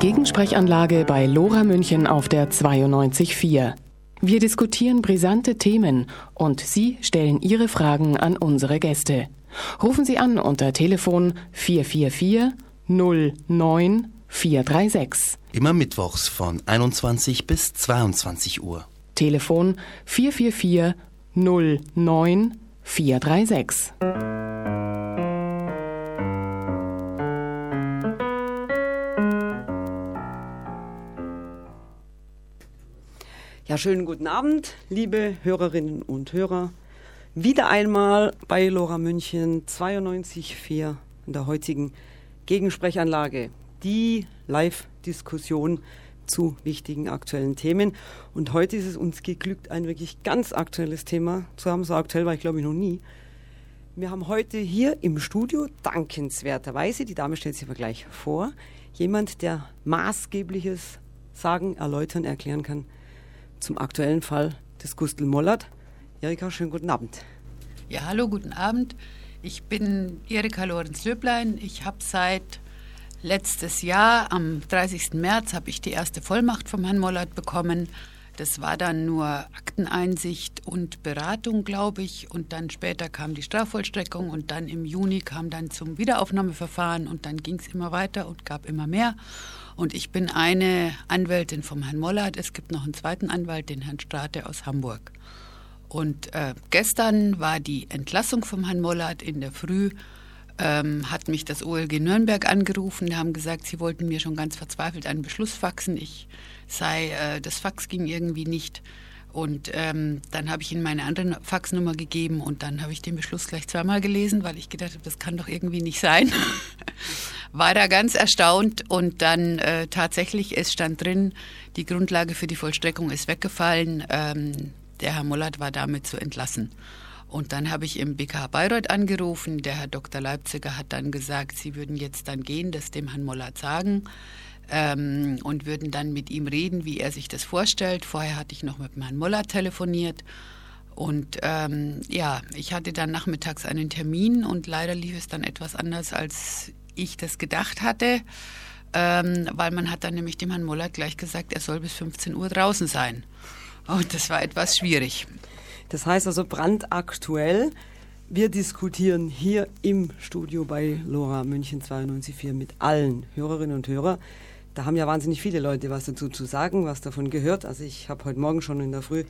Gegensprechanlage bei Lora München auf der 92.4. Wir diskutieren brisante Themen und Sie stellen Ihre Fragen an unsere Gäste. Rufen Sie an unter Telefon 444 09 436. Immer mittwochs von 21 bis 22 Uhr. Telefon 444 09 436. Ja, schönen guten Abend, liebe Hörerinnen und Hörer. Wieder einmal bei Lora München 92.4 in der heutigen Gegensprechanlage. Die Live-Diskussion zu wichtigen aktuellen Themen. Und heute ist es uns geglückt, ein wirklich ganz aktuelles Thema zu haben. So aktuell war ich, glaube ich, noch nie. Wir haben heute hier im Studio dankenswerterweise, die Dame stellt sich aber gleich vor, jemand, der maßgebliches sagen, erläutern, erklären kann zum aktuellen Fall des Gustl Mollert. Erika, schönen guten Abend. Ja, hallo, guten Abend. Ich bin Erika Lorenz-Löblein. Ich habe seit letztes Jahr, am 30. März, habe ich die erste Vollmacht vom Herrn Mollert bekommen. Das war dann nur Akteneinsicht und Beratung, glaube ich. Und dann später kam die Strafvollstreckung und dann im Juni kam dann zum Wiederaufnahmeverfahren und dann ging es immer weiter und gab immer mehr. Und ich bin eine Anwältin vom Herrn Mollert. Es gibt noch einen zweiten Anwalt, den Herrn Strate aus Hamburg. Und äh, gestern war die Entlassung vom Herrn Mollert in der Früh. Ähm, hat mich das OLG Nürnberg angerufen. Haben gesagt, sie wollten mir schon ganz verzweifelt einen Beschluss faxen. Ich sei, äh, das Fax ging irgendwie nicht. Und ähm, dann habe ich ihnen meine andere Faxnummer gegeben und dann habe ich den Beschluss gleich zweimal gelesen, weil ich gedacht habe, das kann doch irgendwie nicht sein. War da ganz erstaunt und dann äh, tatsächlich, es stand drin, die Grundlage für die Vollstreckung ist weggefallen. Ähm, der Herr Mollert war damit zu entlassen. Und dann habe ich im BKH Bayreuth angerufen. Der Herr Dr. Leipziger hat dann gesagt, Sie würden jetzt dann gehen, das dem Herrn Mollert sagen ähm, und würden dann mit ihm reden, wie er sich das vorstellt. Vorher hatte ich noch mit Herrn Moller telefoniert. Und ähm, ja, ich hatte dann nachmittags einen Termin und leider lief es dann etwas anders, als ich das gedacht hatte, ähm, weil man hat dann nämlich dem Herrn Moller gleich gesagt, er soll bis 15 Uhr draußen sein. Und das war etwas schwierig. Das heißt also brandaktuell. Wir diskutieren hier im Studio bei Lora München 92.4 mit allen Hörerinnen und Hörern da haben ja wahnsinnig viele Leute was dazu zu sagen, was davon gehört. Also ich habe heute Morgen schon in der Früh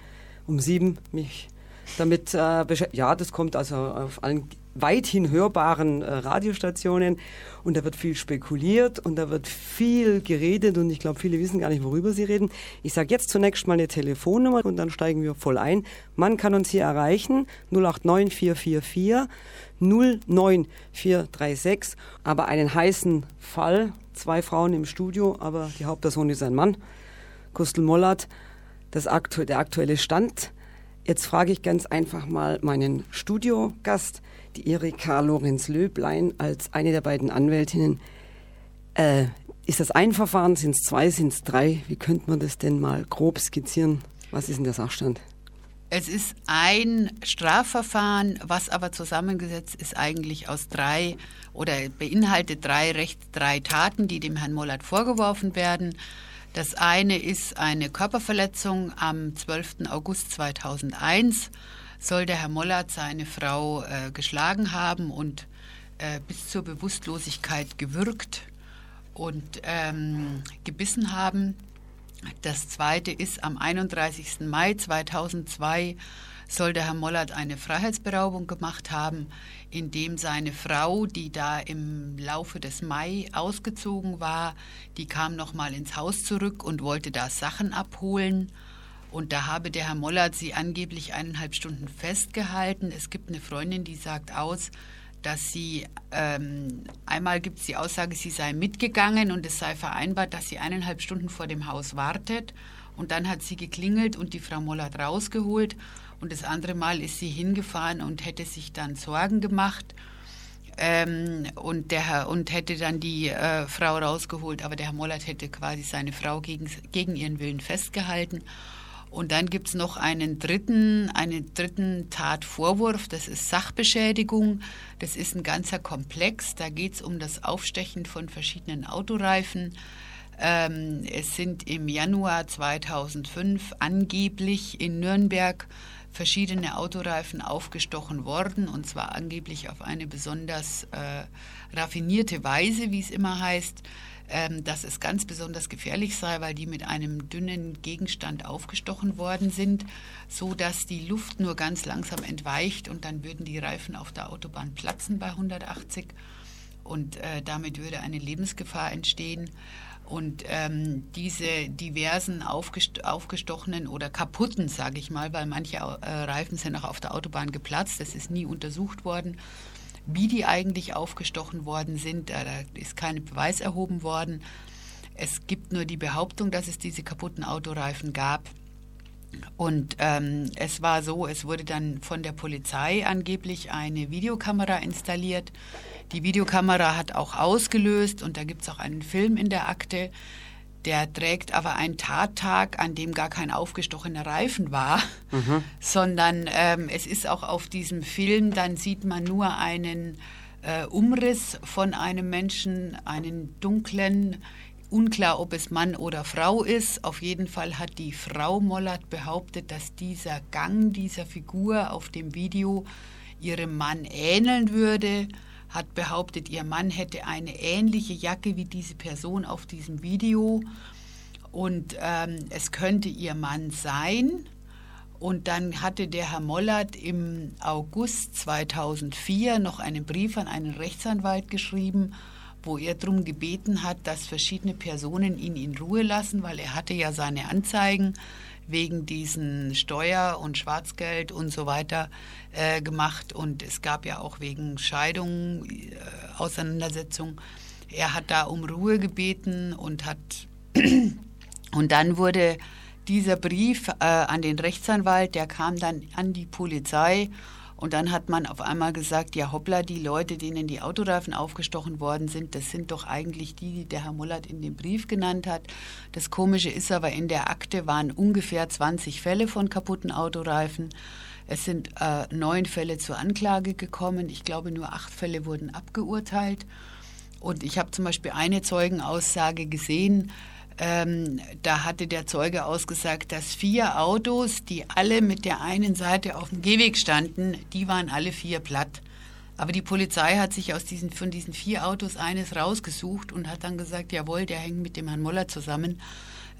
um sieben mich damit äh, beschäftigt. Ja, das kommt also auf allen weithin hörbaren äh, Radiostationen und da wird viel spekuliert und da wird viel geredet und ich glaube, viele wissen gar nicht, worüber sie reden. Ich sage jetzt zunächst mal eine Telefonnummer und dann steigen wir voll ein. Man kann uns hier erreichen 089 444 09436, aber einen heißen Fall zwei Frauen im Studio, aber die Hauptperson ist ein Mann, Gustl Mollert, das aktu der aktuelle Stand. Jetzt frage ich ganz einfach mal meinen Studiogast, die Erika Lorenz-Löblein, als eine der beiden Anwältinnen. Äh, ist das ein Verfahren? Sind es zwei? Sind es drei? Wie könnte man das denn mal grob skizzieren? Was ist denn der Sachstand? Es ist ein Strafverfahren, was aber zusammengesetzt ist eigentlich aus drei oder beinhaltet drei Recht, drei Taten, die dem Herrn Mollert vorgeworfen werden. Das eine ist eine Körperverletzung am 12. August 2001 soll der Herr Mollert seine Frau äh, geschlagen haben und äh, bis zur Bewusstlosigkeit gewürgt und ähm, gebissen haben. Das zweite ist, am 31. Mai 2002 soll der Herr Mollert eine Freiheitsberaubung gemacht haben, indem seine Frau, die da im Laufe des Mai ausgezogen war, die kam nochmal ins Haus zurück und wollte da Sachen abholen. Und da habe der Herr Mollert sie angeblich eineinhalb Stunden festgehalten. Es gibt eine Freundin, die sagt aus, dass sie, ähm, einmal gibt es die Aussage, sie sei mitgegangen und es sei vereinbart, dass sie eineinhalb Stunden vor dem Haus wartet. Und dann hat sie geklingelt und die Frau Mollert rausgeholt. Und das andere Mal ist sie hingefahren und hätte sich dann Sorgen gemacht. Ähm, und, der Herr, und hätte dann die äh, Frau rausgeholt, aber der Herr Mollert hätte quasi seine Frau gegen, gegen ihren Willen festgehalten. Und dann gibt es noch einen dritten, einen dritten Tatvorwurf, das ist Sachbeschädigung. Das ist ein ganzer Komplex. Da geht es um das Aufstechen von verschiedenen Autoreifen. Ähm, es sind im Januar 2005 angeblich in Nürnberg verschiedene Autoreifen aufgestochen worden, und zwar angeblich auf eine besonders äh, raffinierte Weise, wie es immer heißt, ähm, dass es ganz besonders gefährlich sei, weil die mit einem dünnen Gegenstand aufgestochen worden sind, so dass die Luft nur ganz langsam entweicht und dann würden die Reifen auf der Autobahn platzen bei 180 und äh, damit würde eine Lebensgefahr entstehen. Und ähm, diese diversen aufgest aufgestochenen oder kaputten, sage ich mal, weil manche äh, Reifen sind auch auf der Autobahn geplatzt, das ist nie untersucht worden, wie die eigentlich aufgestochen worden sind. Da ist kein Beweis erhoben worden. Es gibt nur die Behauptung, dass es diese kaputten Autoreifen gab. Und ähm, es war so, es wurde dann von der Polizei angeblich eine Videokamera installiert. Die Videokamera hat auch ausgelöst und da gibt es auch einen Film in der Akte. Der trägt aber einen Tattag, an dem gar kein aufgestochener Reifen war, mhm. sondern ähm, es ist auch auf diesem Film, dann sieht man nur einen äh, Umriss von einem Menschen, einen dunklen, Unklar, ob es Mann oder Frau ist. Auf jeden Fall hat die Frau Mollert behauptet, dass dieser Gang dieser Figur auf dem Video ihrem Mann ähneln würde. Hat behauptet, ihr Mann hätte eine ähnliche Jacke wie diese Person auf diesem Video. Und ähm, es könnte ihr Mann sein. Und dann hatte der Herr Mollert im August 2004 noch einen Brief an einen Rechtsanwalt geschrieben wo er darum gebeten hat, dass verschiedene Personen ihn in Ruhe lassen, weil er hatte ja seine Anzeigen wegen diesen Steuer- und Schwarzgeld und so weiter äh, gemacht. Und es gab ja auch wegen Scheidung äh, Auseinandersetzung. Er hat da um Ruhe gebeten und hat und dann wurde dieser Brief äh, an den Rechtsanwalt, der kam dann an die Polizei und dann hat man auf einmal gesagt, ja hoppla, die Leute, denen die Autoreifen aufgestochen worden sind, das sind doch eigentlich die, die der Herr Mullert in dem Brief genannt hat. Das Komische ist aber, in der Akte waren ungefähr 20 Fälle von kaputten Autoreifen. Es sind äh, neun Fälle zur Anklage gekommen. Ich glaube, nur acht Fälle wurden abgeurteilt. Und ich habe zum Beispiel eine Zeugenaussage gesehen, ähm, da hatte der Zeuge ausgesagt, dass vier Autos, die alle mit der einen Seite auf dem Gehweg standen, die waren alle vier platt. Aber die Polizei hat sich aus diesen, von diesen vier Autos eines rausgesucht und hat dann gesagt, jawohl, der hängt mit dem Herrn Moller zusammen.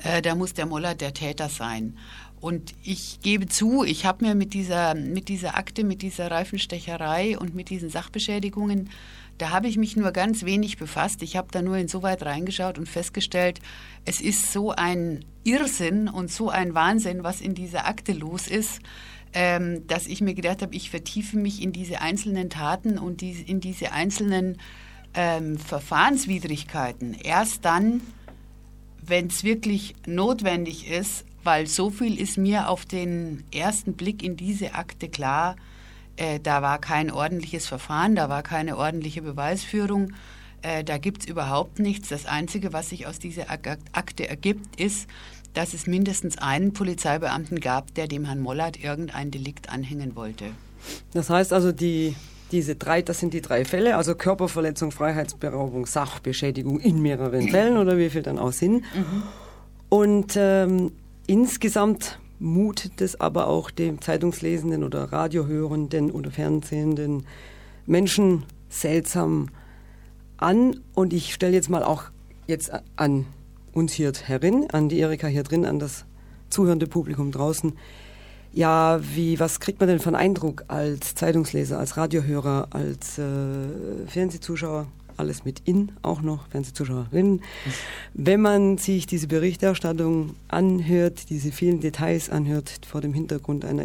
Äh, da muss der Moller der Täter sein. Und ich gebe zu, ich habe mir mit dieser, mit dieser Akte, mit dieser Reifenstecherei und mit diesen Sachbeschädigungen da habe ich mich nur ganz wenig befasst. Ich habe da nur insoweit reingeschaut und festgestellt, es ist so ein Irrsinn und so ein Wahnsinn, was in dieser Akte los ist, ähm, dass ich mir gedacht habe, ich vertiefe mich in diese einzelnen Taten und in diese einzelnen ähm, Verfahrenswidrigkeiten. Erst dann, wenn es wirklich notwendig ist, weil so viel ist mir auf den ersten Blick in diese Akte klar, äh, da war kein ordentliches Verfahren, da war keine ordentliche Beweisführung. Äh, da gibt es überhaupt nichts. Das Einzige, was sich aus dieser Akte ergibt, ist, dass es mindestens einen Polizeibeamten gab, der dem Herrn Mollert irgendein Delikt anhängen wollte. Das heißt also, die, diese drei, das sind die drei Fälle, also Körperverletzung, Freiheitsberaubung, Sachbeschädigung in mehreren Fällen oder wie viel dann auch sind. Mhm. Und ähm, insgesamt mutet es aber auch dem Zeitungslesenden oder Radiohörenden oder Fernsehenden Menschen seltsam an. Und ich stelle jetzt mal auch jetzt an uns hier herin, an die Erika hier drin, an das zuhörende Publikum draußen. Ja, wie, was kriegt man denn einen Eindruck als Zeitungsleser, als Radiohörer, als äh, Fernsehzuschauer? Alles mit in, auch noch Fernsehzuschauerinnen. Wenn man sich diese Berichterstattung anhört, diese vielen Details anhört vor dem Hintergrund einer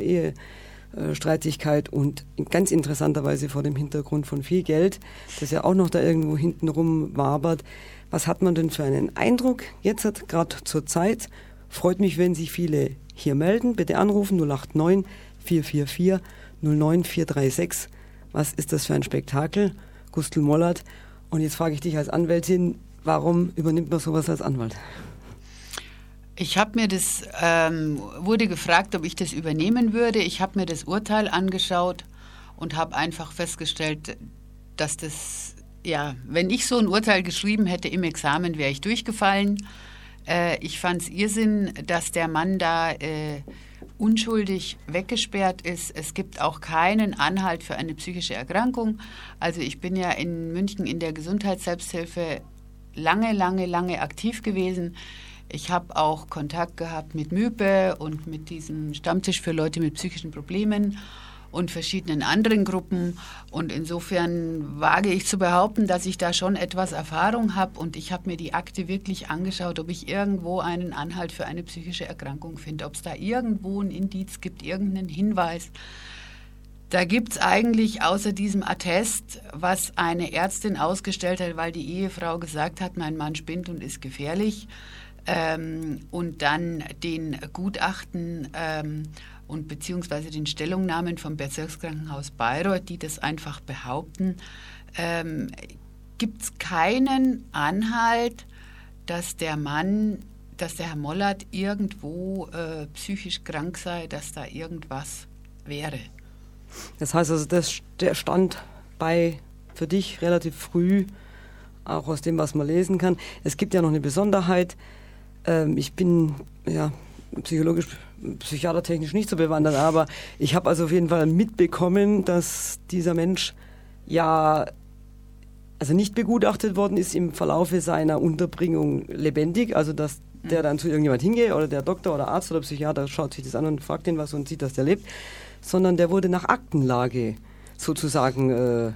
Ehestreitigkeit und ganz interessanterweise vor dem Hintergrund von viel Geld, das ja auch noch da irgendwo hinten rum wabert, was hat man denn für einen Eindruck jetzt gerade zur Zeit? Freut mich, wenn sich viele hier melden. Bitte anrufen 089 444 09436. Was ist das für ein Spektakel? Gustl Mollert und jetzt frage ich dich als Anwältin, warum übernimmt man sowas als Anwalt? Ich habe mir das, ähm, wurde gefragt, ob ich das übernehmen würde. Ich habe mir das Urteil angeschaut und habe einfach festgestellt, dass das ja, wenn ich so ein Urteil geschrieben hätte im Examen, wäre ich durchgefallen. Äh, ich fand es Irrsinn, dass der Mann da äh, unschuldig weggesperrt ist. Es gibt auch keinen Anhalt für eine psychische Erkrankung. Also ich bin ja in München in der Gesundheitsselbsthilfe lange, lange, lange aktiv gewesen. Ich habe auch Kontakt gehabt mit Mype und mit diesem Stammtisch für Leute mit psychischen Problemen und verschiedenen anderen Gruppen. Und insofern wage ich zu behaupten, dass ich da schon etwas Erfahrung habe. Und ich habe mir die Akte wirklich angeschaut, ob ich irgendwo einen Anhalt für eine psychische Erkrankung finde, ob es da irgendwo ein Indiz gibt, irgendeinen Hinweis. Da gibt es eigentlich außer diesem Attest, was eine Ärztin ausgestellt hat, weil die Ehefrau gesagt hat, mein Mann spinnt und ist gefährlich. Ähm, und dann den Gutachten ähm, und beziehungsweise den Stellungnahmen vom Bezirkskrankenhaus Bayreuth, die das einfach behaupten, ähm, gibt es keinen Anhalt, dass der Mann, dass der Herr Mollert irgendwo äh, psychisch krank sei, dass da irgendwas wäre. Das heißt also, das, der stand bei für dich relativ früh, auch aus dem, was man lesen kann. Es gibt ja noch eine Besonderheit. Ähm, ich bin ja psychologisch psychiatertechnisch nicht so bewandert, aber ich habe also auf jeden Fall mitbekommen, dass dieser Mensch ja also nicht begutachtet worden ist im Verlaufe seiner Unterbringung lebendig, also dass der dann zu irgendjemand hingeht oder der Doktor oder Arzt oder Psychiater schaut sich das an und fragt ihn was und sieht, dass der lebt, sondern der wurde nach Aktenlage sozusagen äh,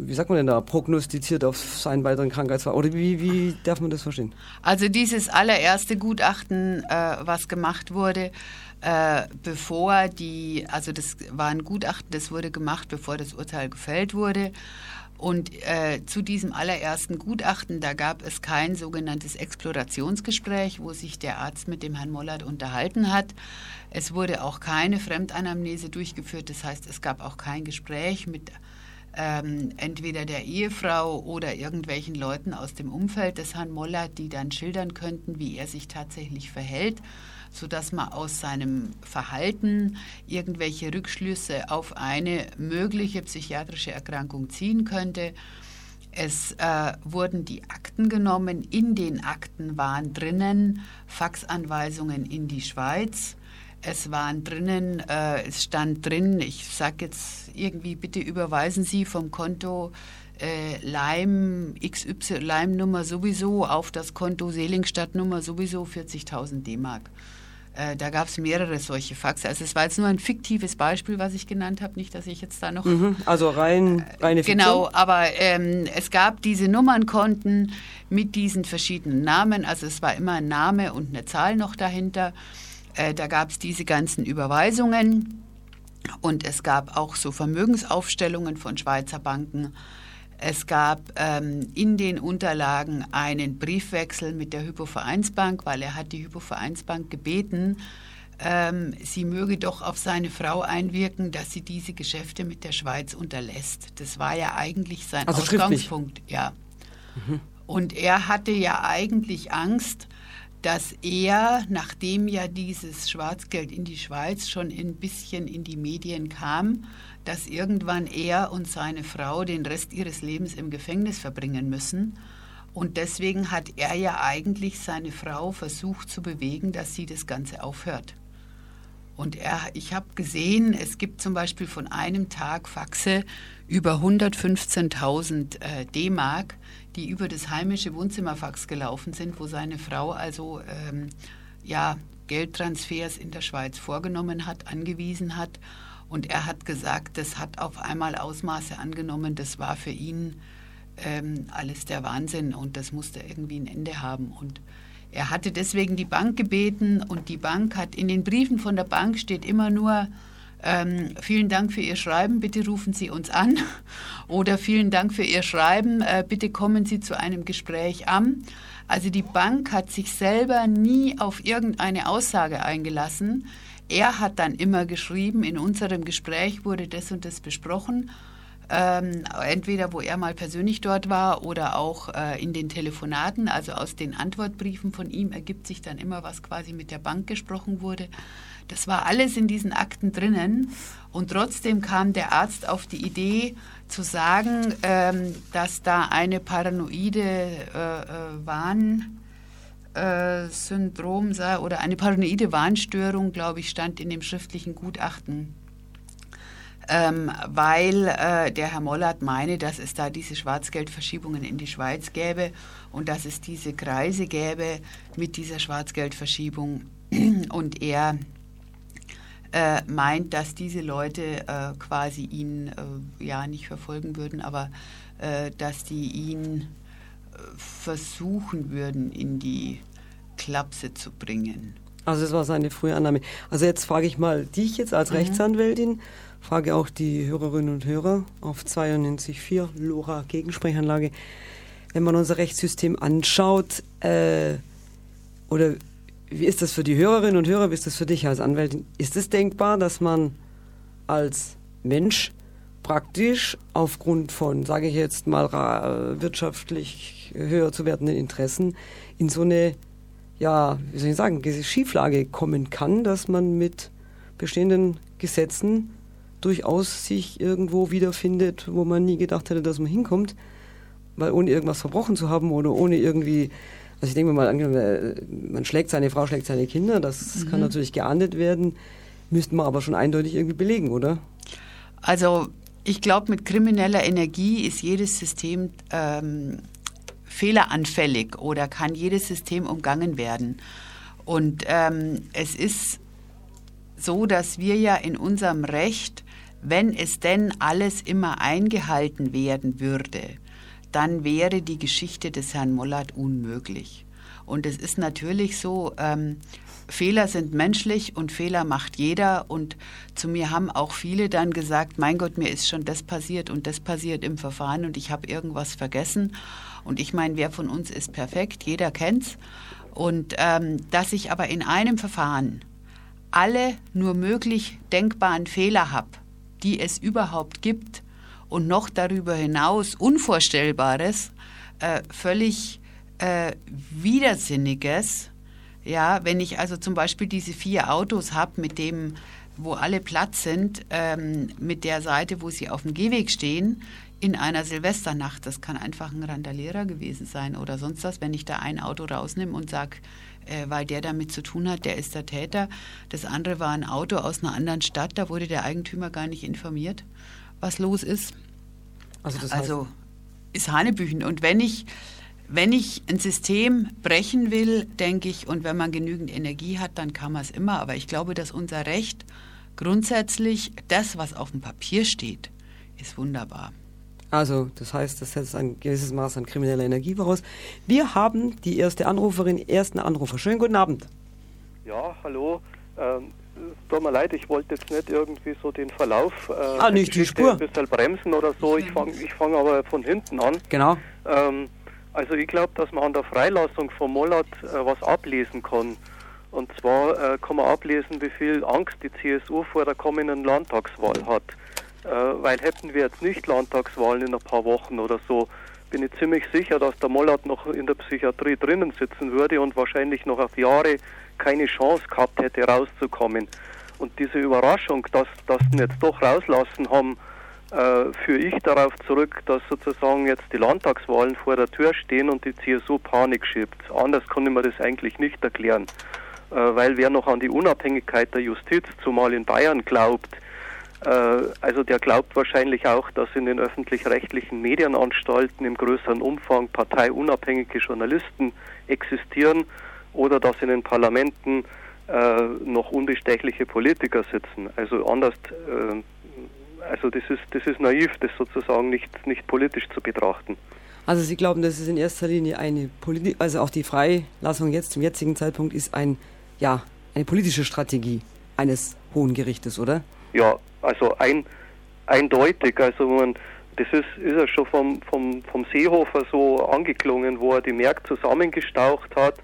wie sagt man denn da, prognostiziert auf seinen weiteren Krankheitsfall? Oder wie, wie darf man das verstehen? Also dieses allererste Gutachten, äh, was gemacht wurde, äh, bevor die, also das war ein Gutachten, das wurde gemacht, bevor das Urteil gefällt wurde. Und äh, zu diesem allerersten Gutachten, da gab es kein sogenanntes Explorationsgespräch, wo sich der Arzt mit dem Herrn Mollert unterhalten hat. Es wurde auch keine Fremdanamnese durchgeführt, das heißt, es gab auch kein Gespräch mit ähm, entweder der Ehefrau oder irgendwelchen Leuten aus dem Umfeld des Herrn Moller, die dann schildern könnten, wie er sich tatsächlich verhält, sodass man aus seinem Verhalten irgendwelche Rückschlüsse auf eine mögliche psychiatrische Erkrankung ziehen könnte. Es äh, wurden die Akten genommen. In den Akten waren drinnen Faxanweisungen in die Schweiz es waren drinnen, äh, es stand drin, ich sage jetzt irgendwie, bitte überweisen Sie vom Konto äh, Leim XY, Leim-Nummer sowieso auf das Konto Seligenstadt-Nummer sowieso 40.000 D-Mark. Äh, da gab es mehrere solche Faxe. Also es war jetzt nur ein fiktives Beispiel, was ich genannt habe, nicht, dass ich jetzt da noch... Mhm, also rein, reine Fiktion? Genau, aber ähm, es gab diese Nummernkonten mit diesen verschiedenen Namen. Also es war immer ein Name und eine Zahl noch dahinter. Äh, da gab es diese ganzen Überweisungen und es gab auch so Vermögensaufstellungen von Schweizer Banken. Es gab ähm, in den Unterlagen einen Briefwechsel mit der Hypovereinsbank, weil er hat die Hypovereinsbank gebeten, ähm, sie möge doch auf seine Frau einwirken, dass sie diese Geschäfte mit der Schweiz unterlässt. Das war ja eigentlich sein also Ausgangspunkt. Ja. Mhm. Und er hatte ja eigentlich Angst, dass er, nachdem ja dieses Schwarzgeld in die Schweiz schon ein bisschen in die Medien kam, dass irgendwann er und seine Frau den Rest ihres Lebens im Gefängnis verbringen müssen. Und deswegen hat er ja eigentlich seine Frau versucht zu bewegen, dass sie das Ganze aufhört. Und er, ich habe gesehen, es gibt zum Beispiel von einem Tag Faxe über 115.000 äh, D-Mark, die über das heimische Wohnzimmerfax gelaufen sind, wo seine Frau also ähm, ja, Geldtransfers in der Schweiz vorgenommen hat, angewiesen hat. Und er hat gesagt, das hat auf einmal Ausmaße angenommen, das war für ihn ähm, alles der Wahnsinn und das musste irgendwie ein Ende haben. Und er hatte deswegen die Bank gebeten und die Bank hat in den Briefen von der Bank steht immer nur, ähm, vielen Dank für Ihr Schreiben, bitte rufen Sie uns an. Oder vielen Dank für Ihr Schreiben, äh, bitte kommen Sie zu einem Gespräch an. Also die Bank hat sich selber nie auf irgendeine Aussage eingelassen. Er hat dann immer geschrieben, in unserem Gespräch wurde das und das besprochen. Ähm, entweder wo er mal persönlich dort war oder auch äh, in den Telefonaten, also aus den Antwortbriefen von ihm ergibt sich dann immer, was quasi mit der Bank gesprochen wurde. Das war alles in diesen Akten drinnen. Und trotzdem kam der Arzt auf die Idee zu sagen, ähm, dass da eine paranoide äh, äh, Warnsyndrom sei oder eine paranoide Warnstörung, glaube ich, stand in dem schriftlichen Gutachten. Ähm, weil äh, der Herr Mollert meine, dass es da diese Schwarzgeldverschiebungen in die Schweiz gäbe und dass es diese Kreise gäbe mit dieser Schwarzgeldverschiebung und er äh, meint, dass diese Leute äh, quasi ihn äh, ja nicht verfolgen würden, aber äh, dass die ihn äh, versuchen würden, in die Klapse zu bringen. Also das war seine frühe Annahme. Also jetzt frage ich mal dich jetzt als mhm. Rechtsanwältin, frage auch die Hörerinnen und Hörer auf 92.4 LoRa Gegensprechanlage. Wenn man unser Rechtssystem anschaut, äh, oder wie ist das für die Hörerinnen und Hörer, wie ist das für dich als Anwältin? Ist es denkbar, dass man als Mensch praktisch aufgrund von, sage ich jetzt mal, wirtschaftlich höher zu werdenden Interessen in so eine, ja, wie soll ich sagen, Schieflage kommen kann, dass man mit bestehenden Gesetzen durchaus sich irgendwo wiederfindet, wo man nie gedacht hätte, dass man hinkommt, weil ohne irgendwas verbrochen zu haben oder ohne irgendwie also ich denke mal, äh, man schlägt seine Frau, schlägt seine Kinder, das mhm. kann natürlich geahndet werden, müssten wir aber schon eindeutig irgendwie belegen, oder? Also ich glaube, mit krimineller Energie ist jedes System ähm, fehleranfällig oder kann jedes System umgangen werden. Und ähm, es ist so, dass wir ja in unserem Recht, wenn es denn alles immer eingehalten werden würde, dann wäre die Geschichte des Herrn Mollert unmöglich. Und es ist natürlich so, ähm, Fehler sind menschlich und Fehler macht jeder. Und zu mir haben auch viele dann gesagt, mein Gott, mir ist schon das passiert und das passiert im Verfahren und ich habe irgendwas vergessen. Und ich meine, wer von uns ist perfekt? Jeder kennt's. Und ähm, dass ich aber in einem Verfahren alle nur möglich denkbaren Fehler habe, die es überhaupt gibt, und noch darüber hinaus Unvorstellbares, äh, völlig äh, Widersinniges. Ja, wenn ich also zum Beispiel diese vier Autos habe, mit dem, wo alle Platz sind, ähm, mit der Seite, wo sie auf dem Gehweg stehen, in einer Silvesternacht, das kann einfach ein Randalierer gewesen sein oder sonst was, wenn ich da ein Auto rausnehme und sage, äh, weil der damit zu tun hat, der ist der Täter. Das andere war ein Auto aus einer anderen Stadt, da wurde der Eigentümer gar nicht informiert was los ist. Also, das heißt also ist Hanebüchen. Und wenn ich, wenn ich ein System brechen will, denke ich, und wenn man genügend Energie hat, dann kann man es immer. Aber ich glaube, dass unser Recht grundsätzlich, das, was auf dem Papier steht, ist wunderbar. Also, das heißt, das setzt ein gewisses Maß an krimineller Energie voraus. Wir haben die erste Anruferin, ersten Anrufer. Schönen guten Abend. Ja, hallo. Ähm, tut mir leid, ich wollte jetzt nicht irgendwie so den Verlauf äh, ah, nicht die Spur. ein bisschen bremsen oder so. Ich fange ich fang aber von hinten an. Genau. Ähm, also ich glaube, dass man an der Freilassung von Mollat äh, was ablesen kann. Und zwar äh, kann man ablesen, wie viel Angst die CSU vor der kommenden Landtagswahl hat. Äh, weil hätten wir jetzt nicht Landtagswahlen in ein paar Wochen oder so, bin ich ziemlich sicher, dass der Mollat noch in der Psychiatrie drinnen sitzen würde und wahrscheinlich noch auf Jahre keine Chance gehabt hätte, rauszukommen. Und diese Überraschung, dass, sie jetzt doch rauslassen haben, äh, führe ich darauf zurück, dass sozusagen jetzt die Landtagswahlen vor der Tür stehen und die CSU Panik schiebt. Anders kann ich mir das eigentlich nicht erklären. Äh, weil wer noch an die Unabhängigkeit der Justiz, zumal in Bayern, glaubt, also der glaubt wahrscheinlich auch, dass in den öffentlich-rechtlichen Medienanstalten im größeren Umfang parteiunabhängige Journalisten existieren oder dass in den Parlamenten äh, noch unbestechliche Politiker sitzen. Also anders, äh, also das ist, das ist naiv, das sozusagen nicht, nicht politisch zu betrachten. Also Sie glauben, dass es in erster Linie eine Politik, also auch die Freilassung jetzt zum jetzigen Zeitpunkt ist ein, ja, eine politische Strategie eines Hohen Gerichtes, oder? Ja, also ein, eindeutig. Also man, das ist, ist ja schon vom, vom, vom Seehofer so angeklungen, wo er die Märkte zusammengestaucht hat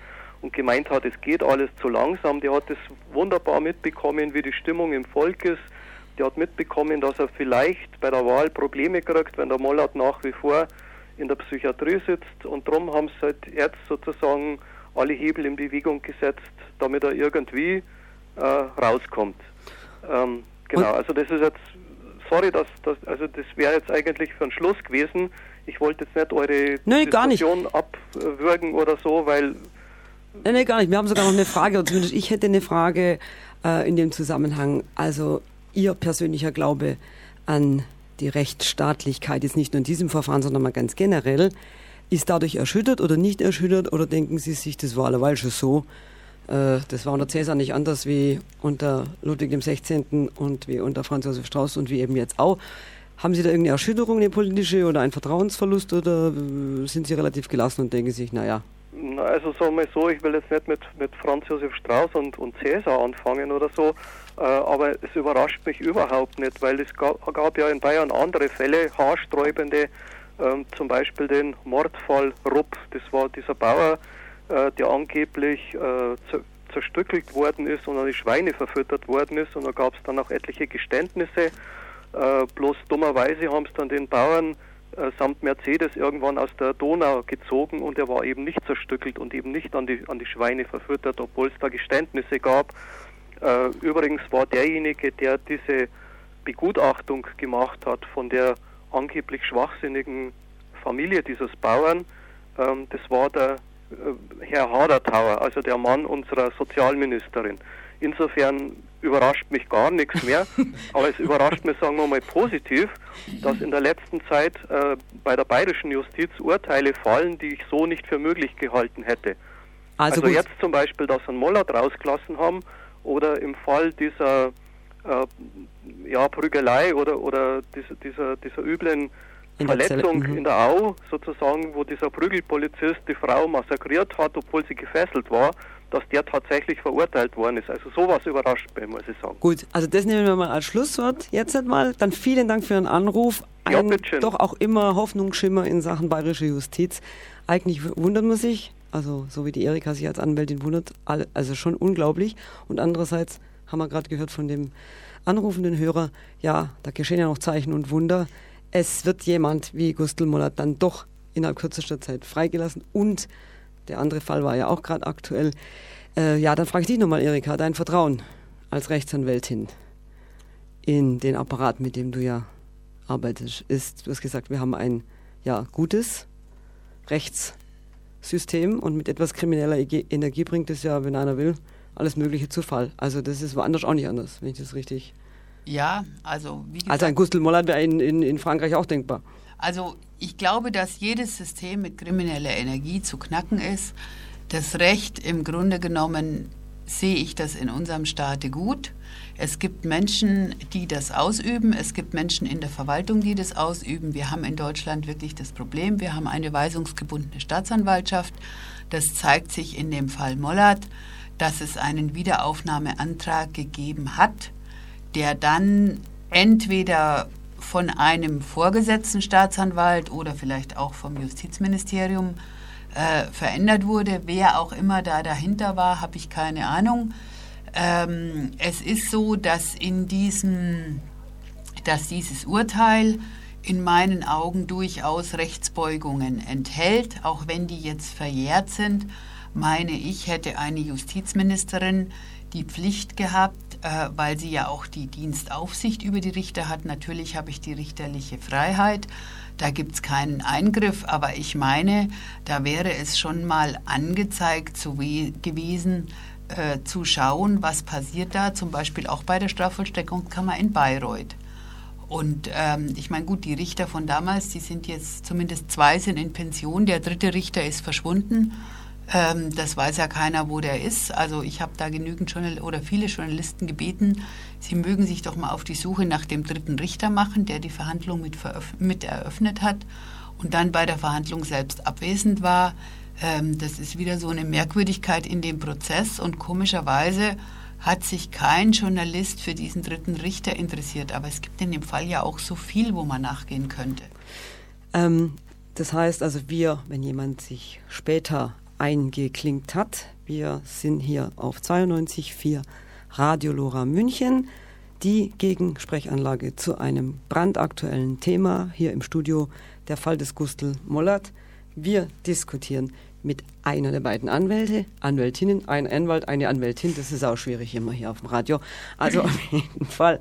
und gemeint hat, es geht alles zu langsam. Der hat es wunderbar mitbekommen, wie die Stimmung im Volk ist. Der hat mitbekommen, dass er vielleicht bei der Wahl Probleme kriegt, wenn der Mollert nach wie vor in der Psychiatrie sitzt. Und darum haben sie halt jetzt sozusagen alle Hebel in Bewegung gesetzt, damit er irgendwie äh, rauskommt. Ähm, genau, also das ist jetzt, sorry, dass, dass also das wäre jetzt eigentlich für einen Schluss gewesen. Ich wollte jetzt nicht eure nee, Diskussion abwürgen oder so, weil Nein, nee, gar nicht. Wir haben sogar noch eine Frage, oder zumindest ich hätte eine Frage äh, in dem Zusammenhang. Also Ihr persönlicher Glaube an die Rechtsstaatlichkeit ist nicht nur in diesem Verfahren, sondern mal ganz generell, ist dadurch erschüttert oder nicht erschüttert oder denken Sie sich, das war alleweil schon so? Äh, das war unter Cäsar nicht anders wie unter Ludwig XVI. und wie unter Franz Josef Strauß und wie eben jetzt auch. Haben Sie da irgendeine Erschütterung, eine politische oder einen Vertrauensverlust oder äh, sind Sie relativ gelassen und denken sich, naja, also sagen wir so, ich will jetzt nicht mit, mit Franz Josef Strauß und, und Cäsar anfangen oder so, äh, aber es überrascht mich überhaupt nicht, weil es gab, gab ja in Bayern andere Fälle, haarsträubende, ähm, zum Beispiel den Mordfall Rupp, das war dieser Bauer, äh, der angeblich äh, zerstückelt worden ist und an die Schweine verfüttert worden ist und da gab es dann auch etliche Geständnisse, äh, bloß dummerweise haben es dann den Bauern äh, samt Mercedes irgendwann aus der Donau gezogen und er war eben nicht zerstückelt und eben nicht an die, an die Schweine verfüttert, obwohl es da Geständnisse gab. Äh, übrigens war derjenige, der diese Begutachtung gemacht hat von der angeblich schwachsinnigen Familie dieses Bauern, ähm, das war der Herr Hadertauer, also der Mann unserer Sozialministerin. Insofern überrascht mich gar nichts mehr, aber es überrascht mich, sagen wir mal, positiv, dass in der letzten Zeit äh, bei der bayerischen Justiz Urteile fallen, die ich so nicht für möglich gehalten hätte. Also, also jetzt zum Beispiel, dass sie einen Mollert rausgelassen haben oder im Fall dieser äh, ja, Prügelei oder, oder dieser, dieser, dieser üblen in Verletzung mhm. in der Au sozusagen, wo dieser Prügelpolizist die Frau massakriert hat, obwohl sie gefesselt war, dass der tatsächlich verurteilt worden ist. Also sowas überrascht mich, muss ich sagen. Gut, also das nehmen wir mal als Schlusswort jetzt einmal. Dann vielen Dank für Ihren Anruf. Ein ja, doch auch immer Hoffnungsschimmer in Sachen bayerische Justiz. Eigentlich wundert man sich, also so wie die Erika sich als Anwältin wundert, also schon unglaublich. Und andererseits haben wir gerade gehört von dem anrufenden Hörer, ja, da geschehen ja noch Zeichen und Wunder. Es wird jemand wie Gustl Mollert dann doch innerhalb kürzester Zeit freigelassen und der andere Fall war ja auch gerade aktuell. Äh, ja, dann frage ich dich nochmal, Erika, dein Vertrauen als Rechtsanwältin in den Apparat, mit dem du ja arbeitest, ist, du hast gesagt, wir haben ein ja, gutes Rechtssystem und mit etwas krimineller Energie bringt es ja, wenn einer will, alles Mögliche zu Fall. Also das ist woanders auch nicht anders, wenn ich das richtig... Ja, also wie gesagt... Also ein Gustl Mollert wäre in, in, in Frankreich auch denkbar. Also ich glaube, dass jedes System mit krimineller Energie zu knacken ist. Das Recht im Grunde genommen sehe ich das in unserem Staate gut. Es gibt Menschen, die das ausüben. Es gibt Menschen in der Verwaltung, die das ausüben. Wir haben in Deutschland wirklich das Problem. Wir haben eine weisungsgebundene Staatsanwaltschaft. Das zeigt sich in dem Fall Mollert, dass es einen Wiederaufnahmeantrag gegeben hat, der dann entweder von einem vorgesetzten Staatsanwalt oder vielleicht auch vom Justizministerium äh, verändert wurde. Wer auch immer da dahinter war, habe ich keine Ahnung. Ähm, es ist so, dass in diesem, dass dieses Urteil in meinen Augen durchaus Rechtsbeugungen enthält, auch wenn die jetzt verjährt sind, meine ich, hätte eine Justizministerin die Pflicht gehabt, äh, weil sie ja auch die Dienstaufsicht über die Richter hat. Natürlich habe ich die richterliche Freiheit. Da gibt es keinen Eingriff, aber ich meine, da wäre es schon mal angezeigt so gewesen, äh, zu schauen, was passiert da, zum Beispiel auch bei der Strafvollstreckungskammer in Bayreuth. Und ähm, ich meine, gut, die Richter von damals, die sind jetzt, zumindest zwei sind in Pension, der dritte Richter ist verschwunden. Ähm, das weiß ja keiner, wo der ist. Also ich habe da genügend Journal oder viele Journalisten gebeten, sie mögen sich doch mal auf die Suche nach dem dritten Richter machen, der die Verhandlung mit, mit eröffnet hat und dann bei der Verhandlung selbst abwesend war. Ähm, das ist wieder so eine Merkwürdigkeit in dem Prozess und komischerweise hat sich kein Journalist für diesen dritten Richter interessiert. Aber es gibt in dem Fall ja auch so viel, wo man nachgehen könnte. Ähm, das heißt also, wir, wenn jemand sich später eingeklinkt hat. Wir sind hier auf 92.4 Radio Lora München, die Gegensprechanlage zu einem brandaktuellen Thema hier im Studio, der Fall des Gustl Mollert. Wir diskutieren mit einer der beiden Anwälte, Anwältinnen, ein Anwalt, eine Anwältin. Das ist auch schwierig immer hier auf dem Radio. Also auf jeden Fall.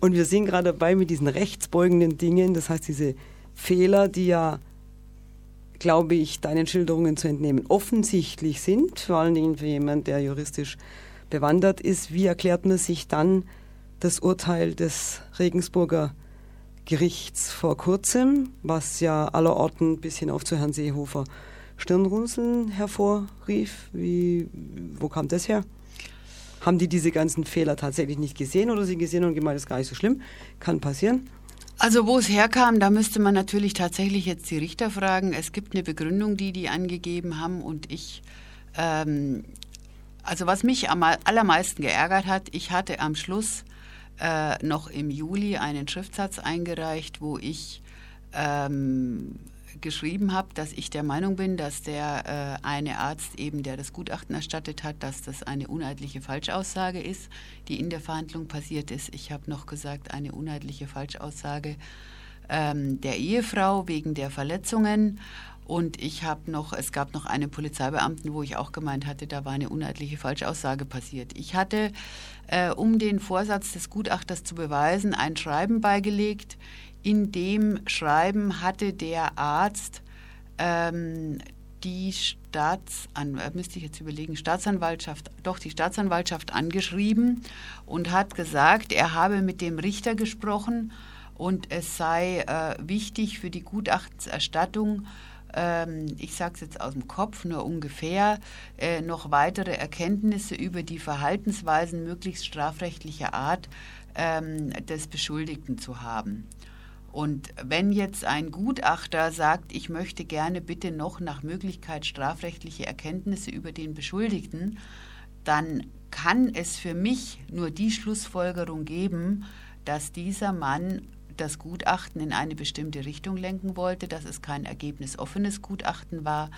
Und wir sind gerade dabei mit diesen rechtsbeugenden Dingen, das heißt diese Fehler, die ja, glaube ich, deinen Schilderungen zu entnehmen, offensichtlich sind, vor allen Dingen für jemanden, der juristisch bewandert ist. Wie erklärt man sich dann das Urteil des Regensburger Gerichts vor kurzem, was ja allerorten bis hinauf zu Herrn Seehofer Stirnrunzeln hervorrief. Wie, wo kam das her? Haben die diese ganzen Fehler tatsächlich nicht gesehen oder sie gesehen und gemeint, das ist gar nicht so schlimm? Kann passieren. Also wo es herkam, da müsste man natürlich tatsächlich jetzt die Richter fragen. Es gibt eine Begründung, die die angegeben haben und ich, ähm, also was mich am allermeisten geärgert hat, ich hatte am Schluss äh, noch im Juli einen Schriftsatz eingereicht, wo ich ähm, geschrieben habe, dass ich der Meinung bin, dass der äh, eine Arzt eben, der das Gutachten erstattet hat, dass das eine uneidliche Falschaussage ist, die in der Verhandlung passiert ist. Ich habe noch gesagt, eine uneidliche Falschaussage ähm, der Ehefrau wegen der Verletzungen. Und ich habe noch, es gab noch einen Polizeibeamten, wo ich auch gemeint hatte, da war eine uneidliche Falschaussage passiert. Ich hatte, äh, um den Vorsatz des Gutachters zu beweisen, ein Schreiben beigelegt, in dem Schreiben hatte der Arzt ähm, die Staatsan äh, müsste ich jetzt überlegen, Staatsanwaltschaft, doch die Staatsanwaltschaft angeschrieben und hat gesagt, er habe mit dem Richter gesprochen und es sei äh, wichtig für die Gutachtenserstattung, ähm, ich sage es jetzt aus dem Kopf, nur ungefähr, äh, noch weitere Erkenntnisse über die Verhaltensweisen möglichst strafrechtlicher Art ähm, des Beschuldigten zu haben. Und wenn jetzt ein Gutachter sagt, ich möchte gerne bitte noch nach Möglichkeit strafrechtliche Erkenntnisse über den Beschuldigten, dann kann es für mich nur die Schlussfolgerung geben, dass dieser Mann das Gutachten in eine bestimmte Richtung lenken wollte, dass es kein ergebnisoffenes Gutachten war.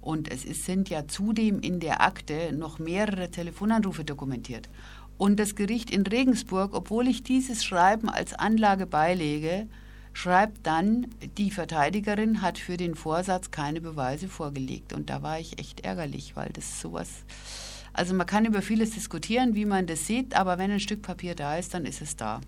Und es ist, sind ja zudem in der Akte noch mehrere Telefonanrufe dokumentiert. Und das Gericht in Regensburg, obwohl ich dieses Schreiben als Anlage beilege, schreibt dann, die Verteidigerin hat für den Vorsatz keine Beweise vorgelegt. Und da war ich echt ärgerlich, weil das sowas. Also man kann über vieles diskutieren, wie man das sieht, aber wenn ein Stück Papier da ist, dann ist es da.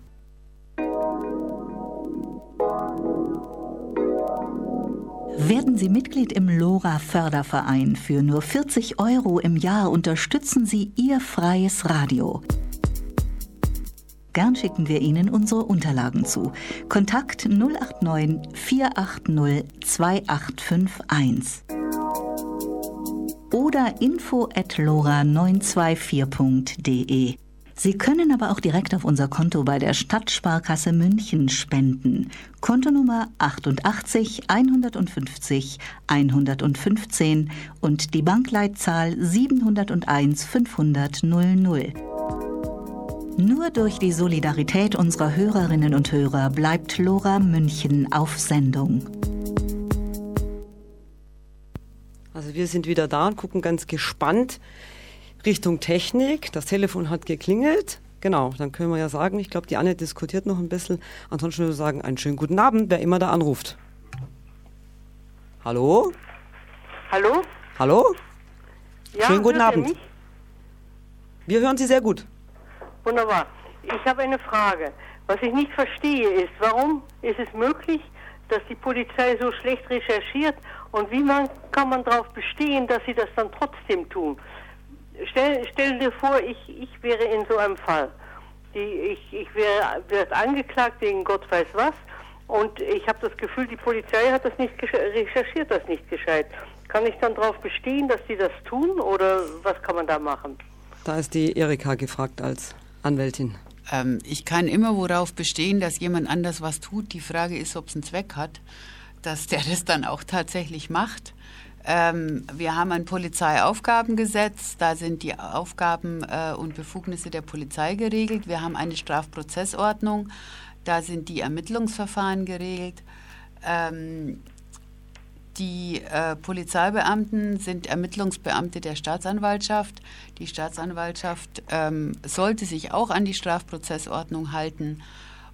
Werden Sie Mitglied im LoRa Förderverein. Für nur 40 Euro im Jahr unterstützen Sie Ihr freies Radio. Gern schicken wir Ihnen unsere Unterlagen zu. Kontakt 089 480 2851 oder info at lora924.de. Sie können aber auch direkt auf unser Konto bei der Stadtsparkasse München spenden. Kontonummer 88 150 115 und die Bankleitzahl 701 500 00. Nur durch die Solidarität unserer Hörerinnen und Hörer bleibt Lora München auf Sendung. Also wir sind wieder da und gucken ganz gespannt Richtung Technik. Das Telefon hat geklingelt. Genau, dann können wir ja sagen, ich glaube, die Anne diskutiert noch ein bisschen. Ansonsten würde ich sagen, einen schönen guten Abend, wer immer da anruft. Hallo? Hallo? Hallo? Ja, schönen guten Abend. mich? Wir hören Sie sehr gut. Wunderbar. Ich habe eine Frage. Was ich nicht verstehe ist, warum ist es möglich, dass die Polizei so schlecht recherchiert und wie man, kann man darauf bestehen, dass sie das dann trotzdem tun? Stell, stell dir vor, ich, ich wäre in so einem Fall. Die, ich ich wäre wird angeklagt wegen Gott weiß was und ich habe das Gefühl, die Polizei hat das nicht recherchiert, das nicht gescheit. Kann ich dann darauf bestehen, dass die das tun oder was kann man da machen? Da ist die Erika gefragt als Anwältin. Ähm, ich kann immer worauf bestehen, dass jemand anders was tut. Die Frage ist, ob es einen Zweck hat, dass der das dann auch tatsächlich macht. Ähm, wir haben ein Polizeiaufgabengesetz, da sind die Aufgaben äh, und Befugnisse der Polizei geregelt. Wir haben eine Strafprozessordnung, da sind die Ermittlungsverfahren geregelt. Ähm, die äh, Polizeibeamten sind Ermittlungsbeamte der Staatsanwaltschaft. Die Staatsanwaltschaft ähm, sollte sich auch an die Strafprozessordnung halten.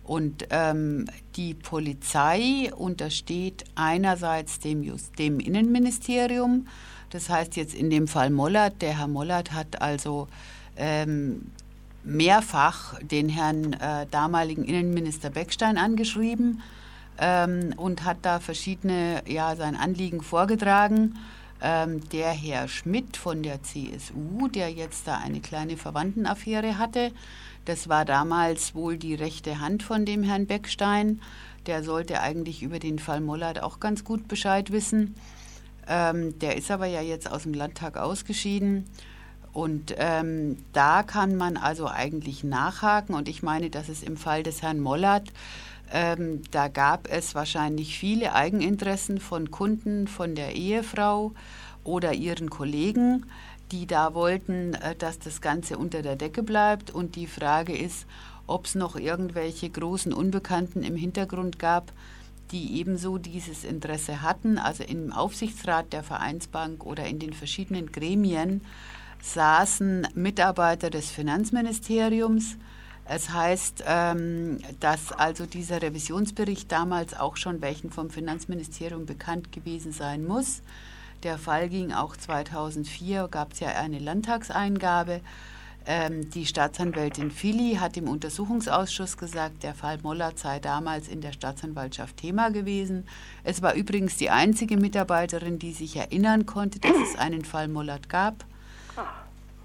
Und ähm, die Polizei untersteht einerseits dem, Just dem Innenministerium, das heißt jetzt in dem Fall Mollert. Der Herr Mollert hat also ähm, mehrfach den Herrn äh, damaligen Innenminister Beckstein angeschrieben ähm, und hat da verschiedene, ja, sein Anliegen vorgetragen. Ähm, der Herr Schmidt von der CSU, der jetzt da eine kleine Verwandtenaffäre hatte, das war damals wohl die rechte Hand von dem Herrn Beckstein. Der sollte eigentlich über den Fall Mollert auch ganz gut Bescheid wissen. Ähm, der ist aber ja jetzt aus dem Landtag ausgeschieden. Und ähm, da kann man also eigentlich nachhaken. Und ich meine, dass es im Fall des Herrn Mollert, ähm, da gab es wahrscheinlich viele Eigeninteressen von Kunden, von der Ehefrau oder ihren Kollegen, die da wollten, äh, dass das Ganze unter der Decke bleibt. Und die Frage ist, ob es noch irgendwelche großen Unbekannten im Hintergrund gab, die ebenso dieses Interesse hatten. Also im Aufsichtsrat der Vereinsbank oder in den verschiedenen Gremien saßen Mitarbeiter des Finanzministeriums. Es heißt, ähm, dass also dieser Revisionsbericht damals auch schon welchen vom Finanzministerium bekannt gewesen sein muss. Der Fall ging auch 2004, gab es ja eine Landtagseingabe. Ähm, die Staatsanwältin Fili hat im Untersuchungsausschuss gesagt, der Fall Mollert sei damals in der Staatsanwaltschaft Thema gewesen. Es war übrigens die einzige Mitarbeiterin, die sich erinnern konnte, dass es einen Fall Mollert gab.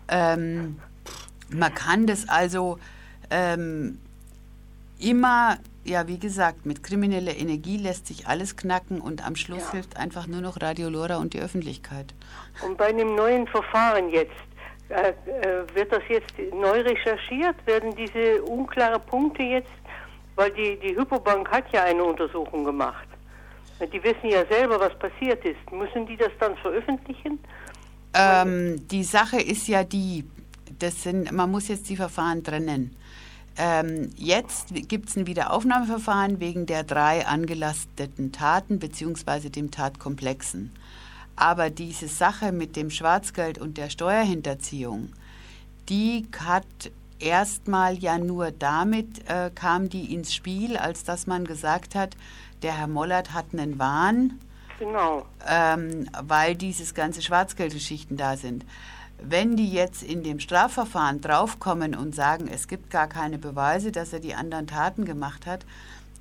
Ähm, man kann das also ähm, immer, ja wie gesagt, mit krimineller Energie lässt sich alles knacken und am Schluss ja. hilft einfach nur noch Radio Lora und die Öffentlichkeit. Und bei einem neuen Verfahren jetzt, äh, äh, wird das jetzt neu recherchiert? Werden diese unklaren Punkte jetzt, weil die, die Hypobank hat ja eine Untersuchung gemacht. Die wissen ja selber, was passiert ist. Müssen die das dann veröffentlichen? Ähm, die Sache ist ja die, das sind, man muss jetzt die Verfahren trennen. Ähm, jetzt gibt es ein Wiederaufnahmeverfahren wegen der drei angelasteten Taten bzw. dem Tatkomplexen. Aber diese Sache mit dem Schwarzgeld und der Steuerhinterziehung, die hat erstmal ja nur damit äh, kam die ins Spiel, als dass man gesagt hat, der Herr Mollert hat einen Wahn, genau. ähm, weil dieses ganze Schwarzgeldgeschichten da sind. Wenn die jetzt in dem Strafverfahren draufkommen und sagen, es gibt gar keine Beweise, dass er die anderen Taten gemacht hat,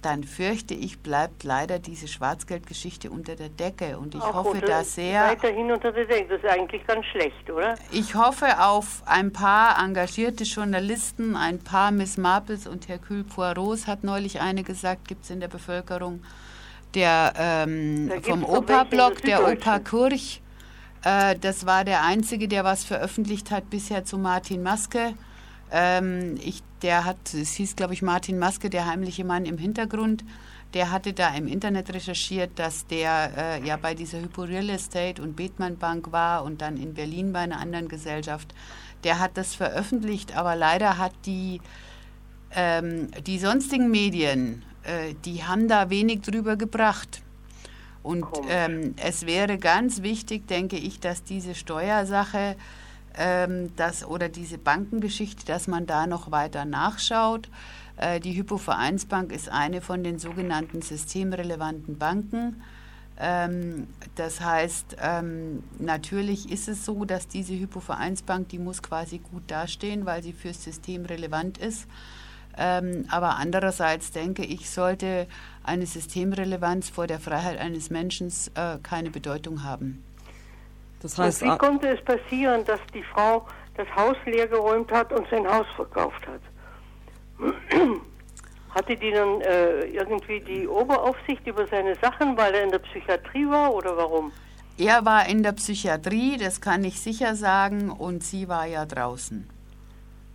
dann fürchte ich, bleibt leider diese Schwarzgeldgeschichte unter der Decke. Und ich Auch hoffe da sehr. Weiterhin unter der Decke, das ist eigentlich ganz schlecht, oder? Ich hoffe auf ein paar engagierte Journalisten, ein paar Miss Marples und Hercule Poirot hat neulich eine gesagt, gibt es in der Bevölkerung. Der ähm, vom Opa-Block, der Opa Kurch, äh, das war der einzige, der was veröffentlicht hat bisher zu Martin Maske. Ähm, ich, der hat, es hieß, glaube ich, Martin Maske, der heimliche Mann im Hintergrund. Der hatte da im Internet recherchiert, dass der äh, ja bei dieser Hypo Real Estate und Bethmann Bank war und dann in Berlin bei einer anderen Gesellschaft. Der hat das veröffentlicht, aber leider hat die, ähm, die sonstigen Medien, äh, die haben da wenig drüber gebracht. Und ähm, es wäre ganz wichtig, denke ich, dass diese Steuersache ähm, dass, oder diese Bankengeschichte, dass man da noch weiter nachschaut. Äh, die Hypovereinsbank ist eine von den sogenannten systemrelevanten Banken. Ähm, das heißt, ähm, natürlich ist es so, dass diese Hypovereinsbank, die muss quasi gut dastehen, weil sie fürs System relevant ist. Ähm, aber andererseits denke ich, sollte eine Systemrelevanz vor der Freiheit eines Menschen äh, keine Bedeutung haben. Das heißt, und wie konnte es passieren, dass die Frau das Haus leergeräumt hat und sein Haus verkauft hat? Hatte die dann äh, irgendwie die Oberaufsicht über seine Sachen, weil er in der Psychiatrie war oder warum? Er war in der Psychiatrie, das kann ich sicher sagen, und sie war ja draußen.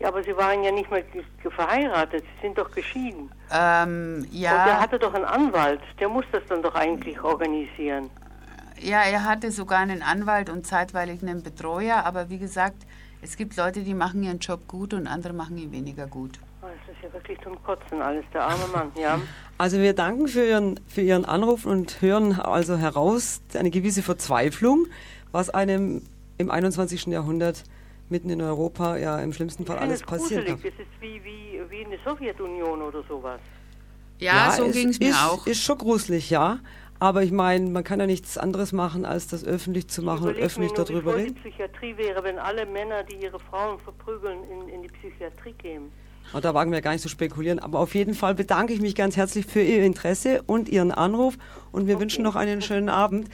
Ja, aber Sie waren ja nicht mehr verheiratet, Sie sind doch geschieden. Ähm, ja. Und der hatte doch einen Anwalt, der muss das dann doch eigentlich organisieren. Ja, er hatte sogar einen Anwalt und zeitweilig einen Betreuer, aber wie gesagt, es gibt Leute, die machen ihren Job gut und andere machen ihn weniger gut. Oh, das ist ja wirklich zum Kotzen alles, der arme Mann, ja. Also wir danken für Ihren, für Ihren Anruf und hören also heraus eine gewisse Verzweiflung, was einem im 21. Jahrhundert mitten in Europa ja im schlimmsten Fall alles passiert. Das ist wie, wie, wie eine Sowjetunion oder sowas. Ja, so es ging es mir ist, auch. Ist schon gruselig, ja. Aber ich meine, man kann ja nichts anderes machen, als das öffentlich zu machen und öffentlich mir nur, darüber reden. die Psychiatrie wäre, wenn alle Männer, die ihre Frauen verprügeln, in, in die Psychiatrie kämen. Und da wagen wir gar nicht zu spekulieren. Aber auf jeden Fall bedanke ich mich ganz herzlich für Ihr Interesse und Ihren Anruf. Und wir wünschen noch einen schönen Abend.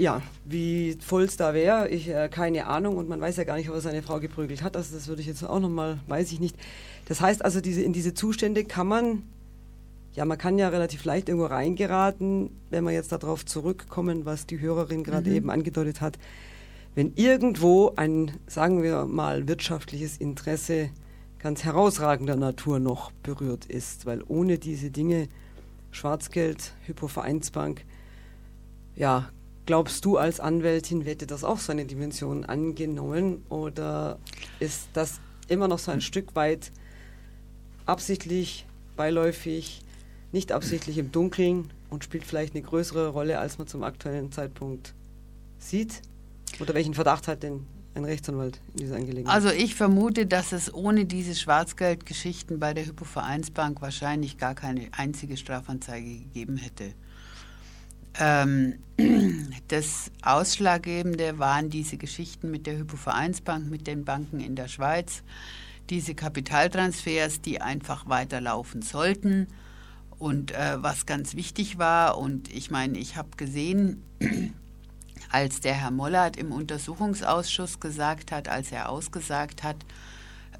Ja, wie voll es da wäre, ich äh, keine Ahnung. Und man weiß ja gar nicht, ob er seine Frau geprügelt hat. Also das würde ich jetzt auch nochmal, weiß ich nicht. Das heißt also, diese, in diese Zustände kann man, ja, man kann ja relativ leicht irgendwo reingeraten, wenn wir jetzt darauf zurückkommen, was die Hörerin gerade eben angedeutet hat. Wenn irgendwo ein, sagen wir mal, wirtschaftliches Interesse ganz herausragender Natur noch berührt ist, weil ohne diese Dinge, Schwarzgeld, Hypovereinsbank, ja, glaubst du als Anwältin, hätte das auch so eine Dimension angenommen oder ist das immer noch so ein Stück weit absichtlich, beiläufig, nicht absichtlich im Dunkeln und spielt vielleicht eine größere Rolle, als man zum aktuellen Zeitpunkt sieht? Oder welchen Verdacht hat denn ein Rechtsanwalt in dieser Angelegenheit? Also ich vermute, dass es ohne diese Schwarzgeldgeschichten bei der Hypovereinsbank wahrscheinlich gar keine einzige Strafanzeige gegeben hätte. Ähm, das Ausschlaggebende waren diese Geschichten mit der Hypovereinsbank, mit den Banken in der Schweiz, diese Kapitaltransfers, die einfach weiterlaufen sollten. Und äh, was ganz wichtig war, und ich meine, ich habe gesehen, als der Herr Mollert im Untersuchungsausschuss gesagt hat, als er ausgesagt hat,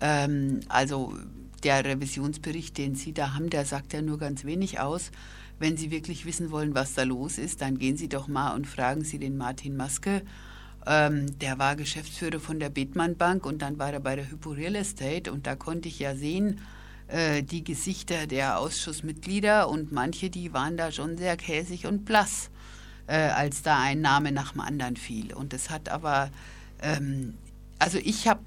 ähm, also der Revisionsbericht, den Sie da haben, der sagt ja nur ganz wenig aus. Wenn Sie wirklich wissen wollen, was da los ist, dann gehen Sie doch mal und fragen Sie den Martin Maske. Ähm, der war Geschäftsführer von der Bethmann Bank und dann war er bei der Hypo Real Estate und da konnte ich ja sehen, äh, die Gesichter der Ausschussmitglieder und manche, die waren da schon sehr käsig und blass, äh, als da ein Name nach dem anderen fiel. Und das hat aber, ähm, also ich habe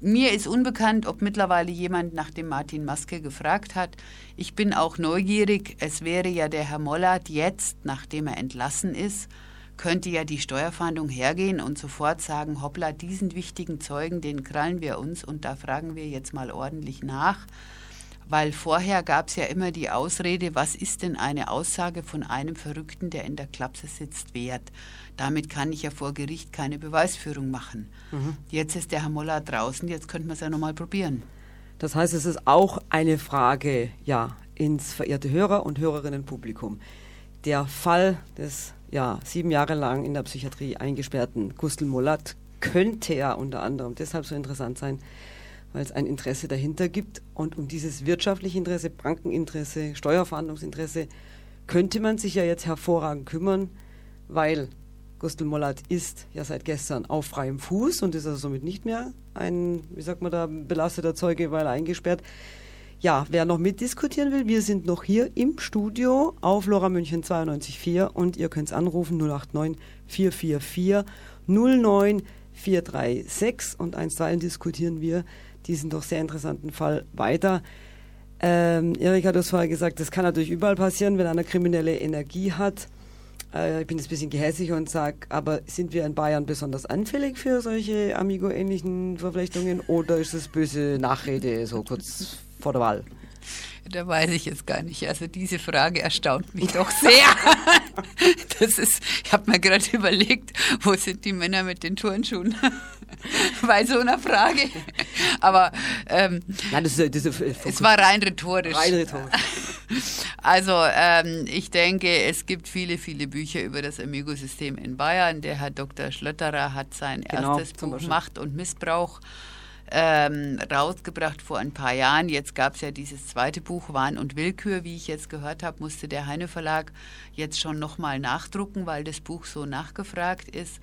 mir ist unbekannt, ob mittlerweile jemand nach dem Martin Maske gefragt hat. Ich bin auch neugierig. Es wäre ja der Herr Mollert jetzt, nachdem er entlassen ist, könnte ja die Steuerfahndung hergehen und sofort sagen, hoppla, diesen wichtigen Zeugen, den krallen wir uns und da fragen wir jetzt mal ordentlich nach. Weil vorher gab es ja immer die Ausrede, was ist denn eine Aussage von einem Verrückten, der in der Klapse sitzt, wert? Damit kann ich ja vor Gericht keine Beweisführung machen. Jetzt ist der Herr Moller draußen, jetzt könnten wir es ja nochmal probieren. Das heißt, es ist auch eine Frage, ja, ins verehrte Hörer- und Hörerinnenpublikum. Der Fall des, ja, sieben Jahre lang in der Psychiatrie eingesperrten Gustl Mollert könnte ja unter anderem deshalb so interessant sein, weil es ein Interesse dahinter gibt. Und um dieses wirtschaftliche Interesse, Bankeninteresse, Steuerverhandlungsinteresse, könnte man sich ja jetzt hervorragend kümmern, weil Gustl Mollert ist ja seit gestern auf freiem Fuß und ist also somit nicht mehr ein, wie sagt man da, belasteter Zeuge, weil er eingesperrt. Ja, wer noch mitdiskutieren will, wir sind noch hier im Studio auf Lora München 92.4 und ihr könnt es anrufen 089 444 09 436 und einstweilen diskutieren wir diesen doch sehr interessanten Fall weiter. Ähm, Erika, du hast vorher gesagt, das kann natürlich überall passieren, wenn einer kriminelle Energie hat. Äh, ich bin jetzt ein bisschen gehässig und sage, aber sind wir in Bayern besonders anfällig für solche Amigo-ähnlichen Verflechtungen oder ist es böse Nachrede so kurz vor der Wahl? Da weiß ich jetzt gar nicht. Also diese Frage erstaunt mich doch sehr. Das ist, ich habe mir gerade überlegt, wo sind die Männer mit den Turnschuhen? Bei so einer Frage. Aber ähm, Nein, das ist, das ist, es war rein rhetorisch. rein rhetorisch. Also ähm, ich denke, es gibt viele, viele Bücher über das Amigo-System in Bayern. Der Herr Dr. Schlötterer hat sein Genau, erstes Buch Beispiel. Macht und Missbrauch ähm, rausgebracht vor ein paar Jahren. Jetzt gab es ja dieses zweite Buch Wahn und Willkür. Wie ich jetzt gehört habe, musste der Heine Verlag jetzt schon nochmal nachdrucken, weil das Buch so nachgefragt ist.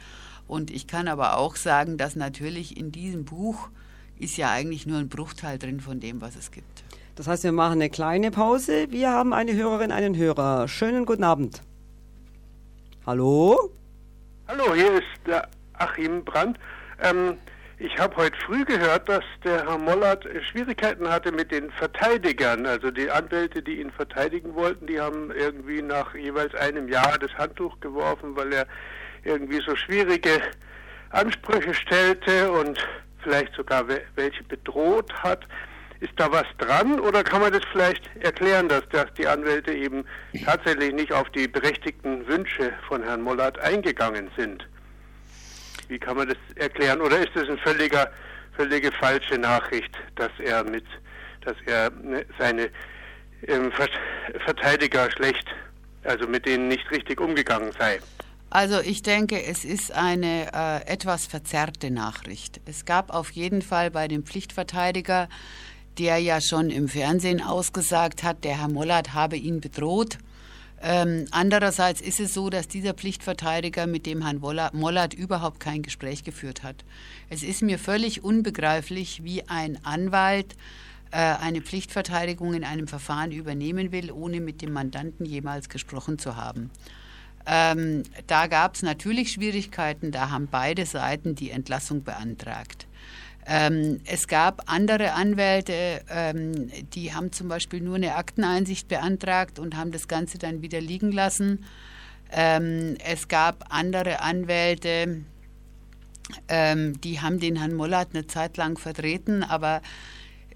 Und ich kann aber auch sagen, dass natürlich in diesem Buch ist ja eigentlich nur ein Bruchteil drin von dem, was es gibt. Das heißt, wir machen eine kleine Pause. Wir haben eine Hörerin, einen Hörer. Schönen guten Abend. Hallo? Hallo, hier ist der Achim Brandt. Ähm, ich habe heute früh gehört, dass der Herr Mollert äh, Schwierigkeiten hatte mit den Verteidigern. Also die Anwälte, die ihn verteidigen wollten, die haben irgendwie nach jeweils einem Jahr das Handtuch geworfen, weil er irgendwie so schwierige Ansprüche stellte und vielleicht sogar we- welche bedroht hat. ist da was dran oder kann man das vielleicht erklären, dass, dass die Anwälte eben tatsächlich nicht auf die berechtigten Wünsche von Herrn Mollert eingegangen sind? Wie kann man das erklären? Oder ist das eine völliger, völlige falsche Nachricht, dass er mit, dass er ne, seine ähm, Verteidiger schlecht, also mit denen nicht richtig umgegangen sei? Also ich denke, es ist eine äh, etwas verzerrte Nachricht. Es gab auf jeden Fall bei dem Pflichtverteidiger, der ja schon im Fernsehen ausgesagt hat, der Herr Mollert habe ihn bedroht. Ähm, andererseits ist es so, dass dieser Pflichtverteidiger mit dem Herrn Mollert überhaupt kein Gespräch geführt hat. Es ist mir völlig unbegreiflich, wie ein Anwalt äh, eine Pflichtverteidigung in einem Verfahren übernehmen will, ohne mit dem Mandanten jemals gesprochen zu haben. Ähm, da gab es natürlich Schwierigkeiten, da haben beide Seiten die Entlassung beantragt. Ähm, es gab andere Anwälte, ähm, die haben zum Beispiel nur eine Akteneinsicht beantragt und haben das Ganze dann wieder liegen lassen. Ähm, es gab andere Anwälte, ähm, die haben den Herrn Mollert eine Zeit lang vertreten, aber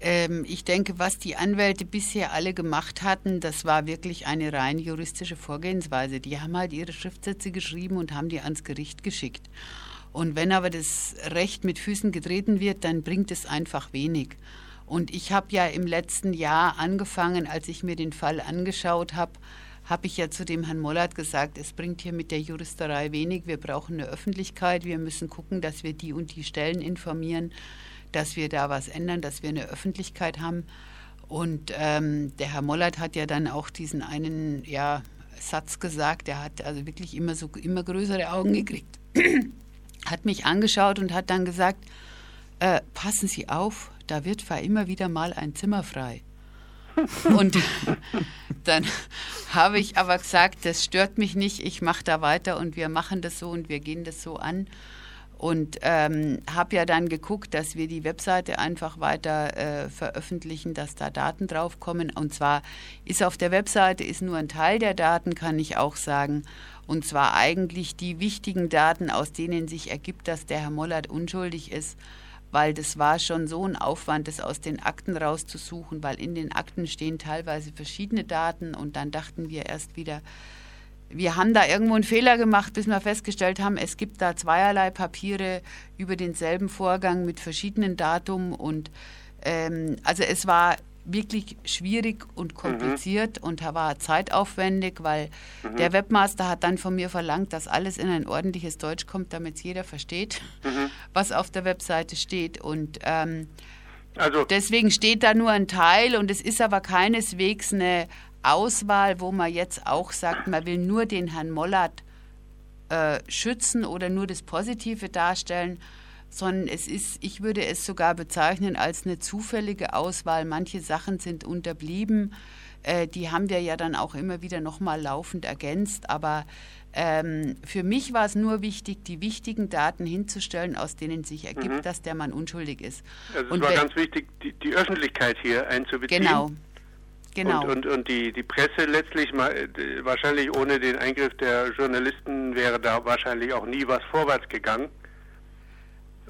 ähm, ich denke, was die Anwälte bisher alle gemacht hatten, das war wirklich eine rein juristische Vorgehensweise. Die haben halt ihre Schriftsätze geschrieben und haben die ans Gericht geschickt. Und wenn aber das Recht mit Füßen getreten wird, dann bringt es einfach wenig. Und ich habe ja im letzten Jahr angefangen, als ich mir den Fall angeschaut habe, habe ich ja zu dem Herrn Mollert gesagt, es bringt hier mit der Juristerei wenig, wir brauchen eine Öffentlichkeit, wir müssen gucken, dass wir die und die Stellen informieren, dass wir da was ändern, dass wir eine Öffentlichkeit haben. Und ähm, der Herr Mollert hat ja dann auch diesen einen ja, Satz gesagt, der hat also wirklich immer so immer größere Augen gekriegt hat mich angeschaut und hat dann gesagt, äh, passen Sie auf, da wird zwar immer wieder mal ein Zimmer frei. und dann habe ich aber gesagt, das stört mich nicht, ich mache da weiter und wir machen das so und wir gehen das so an. Und ähm, habe ja dann geguckt, dass wir die Webseite einfach weiter äh, veröffentlichen, dass da Daten draufkommen. Und zwar ist auf der Webseite ist nur ein Teil der Daten, kann ich auch sagen. Und zwar eigentlich die wichtigen Daten, aus denen sich ergibt, dass der Herr Mollert unschuldig ist, weil das war schon so ein Aufwand, das aus den Akten rauszusuchen, weil in den Akten stehen teilweise verschiedene Daten und dann dachten wir erst wieder, wir haben da irgendwo einen Fehler gemacht, bis wir festgestellt haben, es gibt da zweierlei Papiere über denselben Vorgang mit verschiedenen Datum und ähm, also es war wirklich schwierig und kompliziert mhm. und war zeitaufwendig, weil mhm. der Webmaster hat dann von mir verlangt, dass alles in ein ordentliches Deutsch kommt, damit es jeder versteht, mhm. was auf der Webseite steht. Und ähm, also. deswegen steht da nur ein Teil und es ist aber keineswegs eine Auswahl, wo man jetzt auch sagt, man will nur den Herrn Mollert äh, schützen oder nur das Positive darstellen, sondern es ist, ich würde es sogar bezeichnen als eine zufällige Auswahl. Manche Sachen sind unterblieben, äh, die haben wir ja dann auch immer wieder nochmal laufend ergänzt, aber ähm, für mich war es nur wichtig, die wichtigen Daten hinzustellen, aus denen sich ergibt, mhm. dass der Mann unschuldig ist. Also es und war ganz wichtig, die, die, Öffentlichkeit hier einzubeziehen. Genau. Genau. Und, und, und die, die Presse letztlich äh, wahrscheinlich ohne den Eingriff der Journalisten wäre da wahrscheinlich auch nie was vorwärts gegangen.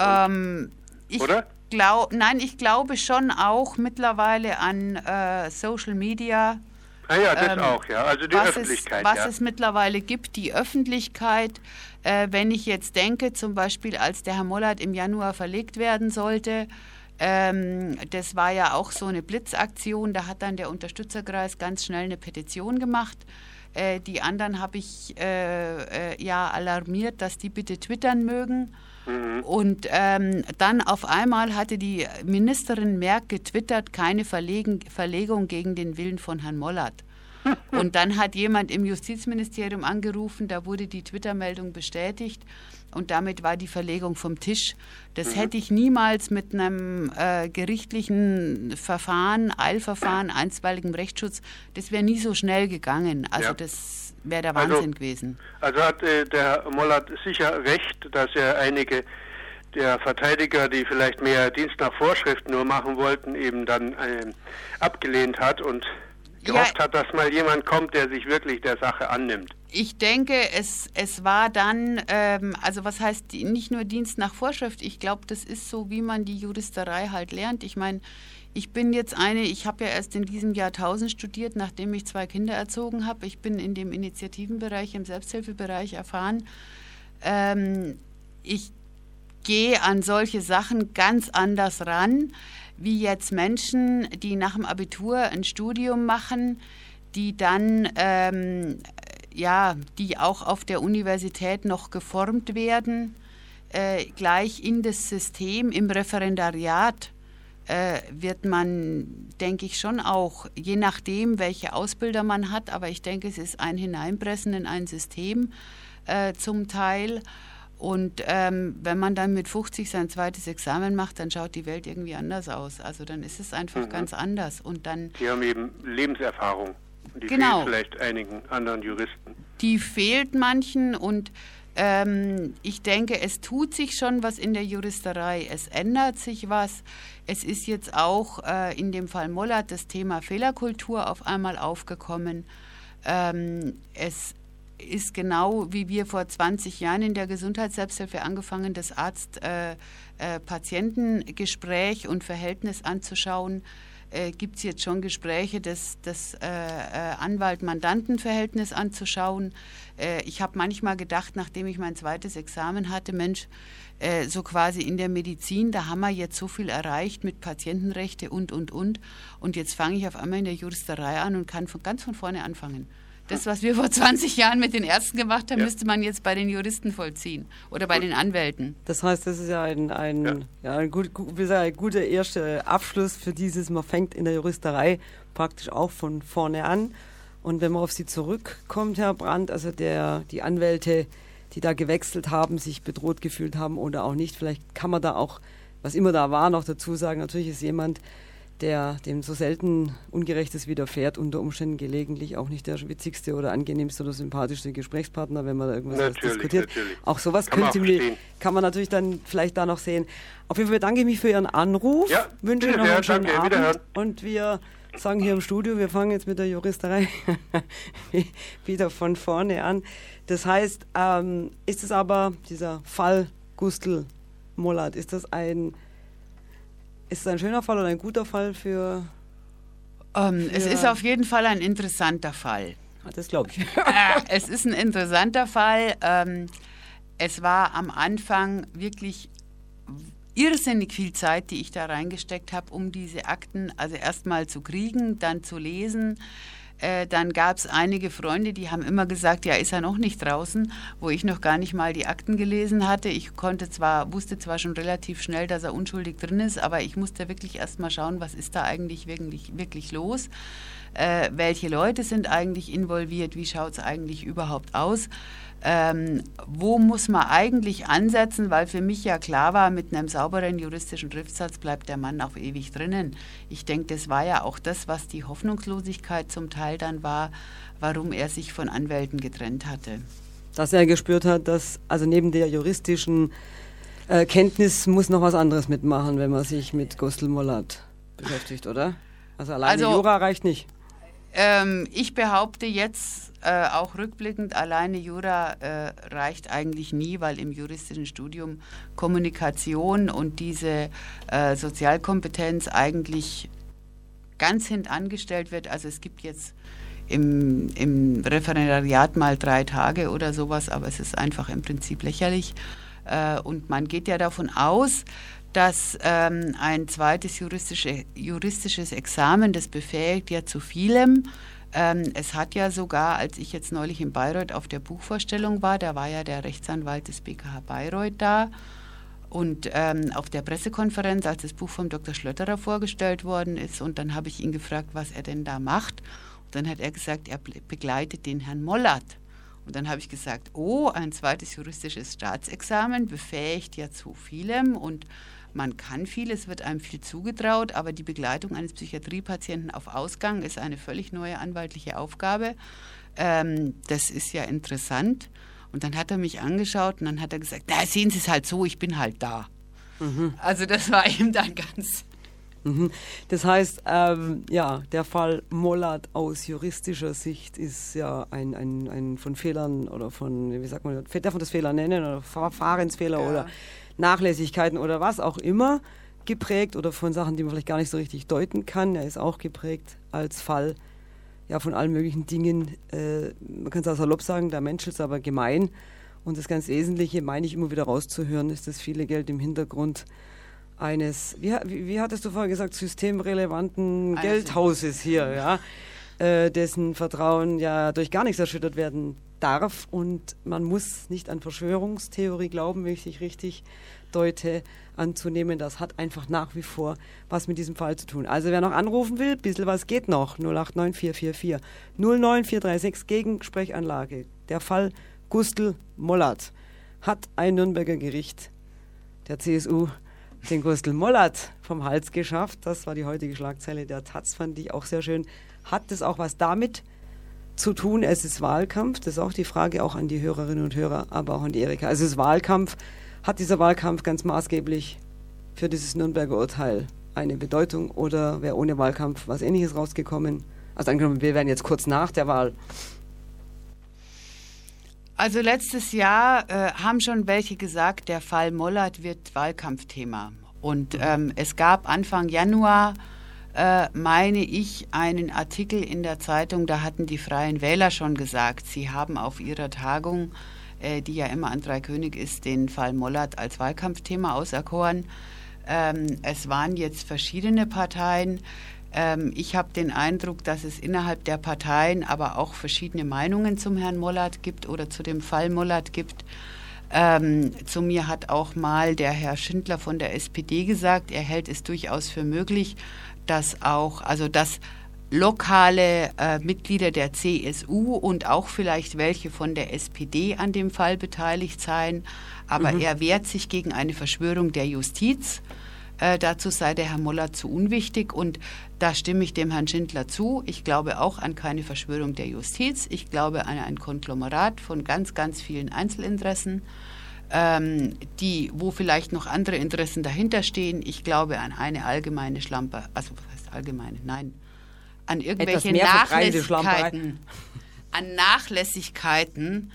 Ähm, ich Oder? Glaub, nein, ich glaube schon auch mittlerweile an äh, Social Media. Ah ja, das ähm, auch, ja. Also die was Öffentlichkeit. Es, was ja. es mittlerweile gibt, die Öffentlichkeit. Äh, wenn ich jetzt denke, zum Beispiel, als der Herr Mollert im Januar verlegt werden sollte, ähm, das war ja auch so eine Blitzaktion. Da hat dann der Unterstützerkreis ganz schnell eine Petition gemacht. Äh, die anderen habe ich äh, äh ja alarmiert, dass die bitte twittern mögen. Mhm. Und ähm, dann auf einmal hatte die Ministerin Merck getwittert, keine Verlegen, Verlegung gegen den Willen von Herrn Mollert. Und dann hat jemand im Justizministerium angerufen, da wurde die Twitter-Meldung bestätigt und damit war die Verlegung vom Tisch. Das mhm. hätte ich niemals mit einem äh, gerichtlichen Verfahren, Eilverfahren, einstweiligem Rechtsschutz, das wäre nie so schnell gegangen. Also ja. das wäre der Wahnsinn also, gewesen. Also hat äh, der Mollert sicher recht, dass er einige der Verteidiger, die vielleicht mehr Dienst nach Vorschrift nur machen wollten, eben dann äh, abgelehnt hat und gehofft ja, hat, dass mal jemand kommt, der sich wirklich der Sache annimmt. Ich denke, es, es war dann, ähm, also was heißt nicht nur Dienst nach Vorschrift, ich glaube, das ist so, wie man die Juristerei halt lernt. Ich meine, Ich bin jetzt eine, ich habe ja erst in diesem Jahr 1000 studiert, nachdem ich zwei Kinder erzogen habe. Ich bin in dem Initiativenbereich, im Selbsthilfebereich erfahren. Ähm, ich gehe an solche Sachen ganz anders ran, wie jetzt Menschen, die nach dem Abitur ein Studium machen, die dann ähm, ja, die auch auf der Universität noch geformt werden, äh, gleich in das System, im Referendariat äh, wird man, denke ich, schon auch, je nachdem, welche Ausbilder man hat, aber ich denke, es ist ein Hineinpressen in ein System äh, zum Teil. Und ähm, wenn man dann mit 50 sein zweites Examen macht, dann schaut die Welt irgendwie anders aus. Also dann ist es einfach mhm. ganz anders. Und dann. Die haben eben Lebenserfahrung. Die genau. fehlt vielleicht einigen anderen Juristen. Die fehlt manchen und ähm, ich denke, es tut sich schon was in der Juristerei. Es ändert sich was. Es ist jetzt auch äh, in dem Fall Mollert das Thema Fehlerkultur auf einmal aufgekommen. Ähm, es ist genau wie wir vor 20 Jahren in der Gesundheitsselbsthilfe angefangen, das Arzt-Patientengespräch äh, äh, und Verhältnis anzuschauen äh, gibt es jetzt schon Gespräche, das, das äh, Anwalt-Mandanten-Verhältnis anzuschauen. Ich habe manchmal gedacht, nachdem ich mein zweites Examen hatte, Mensch, so quasi in der Medizin, da haben wir jetzt so viel erreicht mit Patientenrechte und, und, und. Und jetzt fange ich auf einmal in der Juristerei an und kann von, ganz von vorne anfangen. Das, was wir vor 20 Jahren mit den Ärzten gemacht haben, ja. müsste man jetzt bei den Juristen vollziehen oder bei den Anwälten. Das heißt, das ist ja ein, ein, ja. ja ein, gut, ein guter erster Abschluss für dieses, man fängt in der Juristerei praktisch auch von vorne an. Und wenn man auf Sie zurückkommt, Herr Brandt, also der, die Anwälte, die da gewechselt haben, sich bedroht gefühlt haben oder auch nicht, vielleicht kann man da auch, was immer da war, noch dazu sagen, natürlich ist jemand, der dem so selten Ungerechtes widerfährt, unter Umständen gelegentlich auch nicht der witzigste oder angenehmste oder sympathischste Gesprächspartner, wenn man da irgendwas diskutiert. Natürlich. Auch sowas kann könnte mir, kann man natürlich dann vielleicht da noch sehen. Auf jeden Fall bedanke ich mich für Ihren Anruf, ja, wünsche Ihnen noch einen schönen danke, Abend und wir sagen hier im Studio, wir fangen jetzt mit der Juristerei wieder von vorne an. Das heißt, ähm, ist es aber dieser Fall Gustl Mollert, ist das ein ist es ein schöner Fall oder ein guter Fall für. Ähm, für es ist auf jeden Fall ein interessanter Fall. Ah, das glaube ich. Äh, es ist ein interessanter Fall. Ähm, es war am Anfang wirklich irrsinnig viel Zeit, die ich da reingesteckt habe, um diese Akten also erstmal zu kriegen, dann zu lesen äh, dann gab es einige Freunde, die haben immer gesagt, ja, ist er noch nicht draußen, wo ich noch gar nicht mal die Akten gelesen hatte. Ich konnte zwar, wusste zwar schon relativ schnell, dass er unschuldig drin ist, aber ich musste wirklich erst mal schauen, was ist da eigentlich wirklich, wirklich los. Äh, welche Leute sind eigentlich involviert, wie schaut es eigentlich überhaupt aus ähm, wo muss man eigentlich ansetzen, weil für mich ja klar war, mit einem sauberen juristischen Schriftsatz bleibt der Mann auch ewig drinnen. Ich denke, das war ja auch das, was die Hoffnungslosigkeit zum Teil dann war, warum er sich von Anwälten getrennt hatte. Dass er gespürt hat, dass also neben der juristischen äh, Kenntnis muss noch was anderes mitmachen, wenn man sich mit Gustl Mollert beschäftigt, oder? Also alleine also, Jura reicht nicht. Ähm, ich behaupte jetzt äh, auch rückblickend, alleine Jura äh, reicht eigentlich nie, weil im juristischen Studium Kommunikation und diese äh, Sozialkompetenz eigentlich ganz hintangestellt wird. Also es gibt jetzt im, im Referendariat mal drei Tage oder sowas, aber es ist einfach im Prinzip lächerlich. Äh, und man geht ja davon aus, dass ähm, ein zweites juristische, juristisches Examen, das befähigt ja zu vielem. Ähm, es hat ja sogar, als ich jetzt neulich in Bayreuth auf der Buchvorstellung war, da war ja der Rechtsanwalt des BKH Bayreuth da. Und ähm, auf der Pressekonferenz, als das Buch vom Dr. Schlötterer vorgestellt worden ist, und dann habe ich ihn gefragt, was er denn da macht. Und dann hat er gesagt, er begleitet den Herrn Mollert. Und dann habe ich gesagt, oh, ein zweites juristisches Staatsexamen befähigt ja zu vielem und man kann viel, es wird einem viel zugetraut, aber die Begleitung eines Psychiatriepatienten auf Ausgang ist eine völlig neue anwaltliche Aufgabe. Ähm, das ist ja interessant. Und dann hat er mich angeschaut und dann hat er gesagt, na, sehen Sie es halt so, ich bin halt da. Mhm. Also das war ihm dann ganz... Mhm. Das heißt, ähm, ja, der Fall Mollert aus juristischer Sicht ist ja ein, ein, ein von Fehlern oder von, wie sagt man, darf man das Fehler nennen oder Verfahrensfehler ja. oder Nachlässigkeiten oder was auch immer geprägt oder von Sachen, die man vielleicht gar nicht so richtig deuten kann. Er ist auch geprägt als Fall ja, von allen möglichen Dingen. Äh, man kann es auch salopp sagen, der Mensch ist aber gemein. Und das ganz Wesentliche, meine ich immer wieder rauszuhören, ist das viele Geld im Hintergrund eines, wie, wie, wie hattest du vorher gesagt, systemrelevanten. Geldhauses hier, ja, äh, dessen Vertrauen ja durch gar nichts erschüttert werden darf. Und man muss nicht an Verschwörungstheorie glauben, wenn ich dich richtig deute, anzunehmen. Das hat einfach nach wie vor was mit diesem Fall zu tun. Also wer noch anrufen will, ein bisschen was geht noch. 089444 09436 Gegensprechanlage. Der Fall Gustl Mollert hat ein Nürnberger Gericht der CSU den Gustl Mollert vom Hals geschafft. Das war die heutige Schlagzeile der Taz, fand ich auch sehr schön. Hat das auch was damit zu tun? Es ist Wahlkampf. Das ist auch die Frage auch an die Hörerinnen und Hörer, aber auch an die Erika. Also es ist Wahlkampf. Hat dieser Wahlkampf ganz maßgeblich für dieses Nürnberger Urteil eine Bedeutung oder wäre ohne Wahlkampf was Ähnliches rausgekommen? Also angenommen, wir wären jetzt kurz nach der Wahl. Also letztes Jahr äh, haben schon welche gesagt, der Fall Mollert wird Wahlkampfthema. Und ähm, es gab Anfang Januar, äh, meine ich, einen Artikel in der Zeitung, da hatten die Freien Wähler schon gesagt, sie haben auf ihrer Tagung äh, die ja immer an Dreikönig ist, den Fall Mollert als Wahlkampfthema auserkoren. Ähm, es waren jetzt verschiedene Parteien. Ähm, ich habe den Eindruck, dass es innerhalb der Parteien aber auch verschiedene Meinungen zum Herrn Mollert gibt oder zu dem Fall Mollert gibt. Ähm, zu mir hat auch mal der Herr Schindler von der SPD gesagt, er hält es durchaus für möglich, dass auch, also dass lokale äh, Mitglieder der CSU und auch vielleicht welche von der SPD an dem Fall beteiligt seien. Aber mhm. er wehrt sich gegen eine Verschwörung der Justiz. Äh, dazu sei der Herr Moller zu unwichtig und da stimme ich dem Herrn Schindler zu. Ich glaube auch an keine Verschwörung der Justiz. Ich glaube an ein Konglomerat von ganz, ganz vielen Einzelinteressen, ähm, die, wo vielleicht noch andere Interessen dahinter stehen. Ich glaube an eine allgemeine Schlampe, also was heißt allgemeine? Nein, an irgendwelche Nachlässigkeiten, an Nachlässigkeiten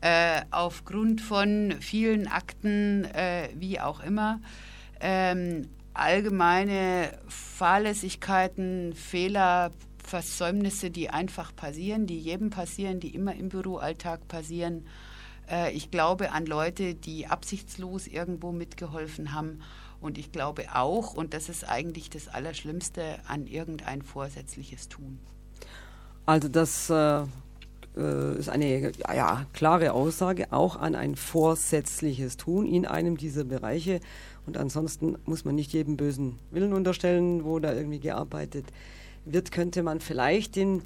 äh, aufgrund von vielen Akten, äh, wie auch immer, ähm, allgemeine Fahrlässigkeiten, Fehler, Versäumnisse, die einfach passieren, die jedem passieren, die immer im Büroalltag passieren. Äh, ich glaube an Leute, die absichtslos irgendwo mitgeholfen haben und ich glaube auch, und das ist eigentlich das Allerschlimmste, an irgendein vorsätzliches Tun. Also das äh, äh, ist eine ja, klare Aussage, auch an ein vorsätzliches Tun in einem dieser Bereiche. Und ansonsten muss man nicht jedem bösen Willen unterstellen, wo da irgendwie gearbeitet wird, könnte man vielleicht den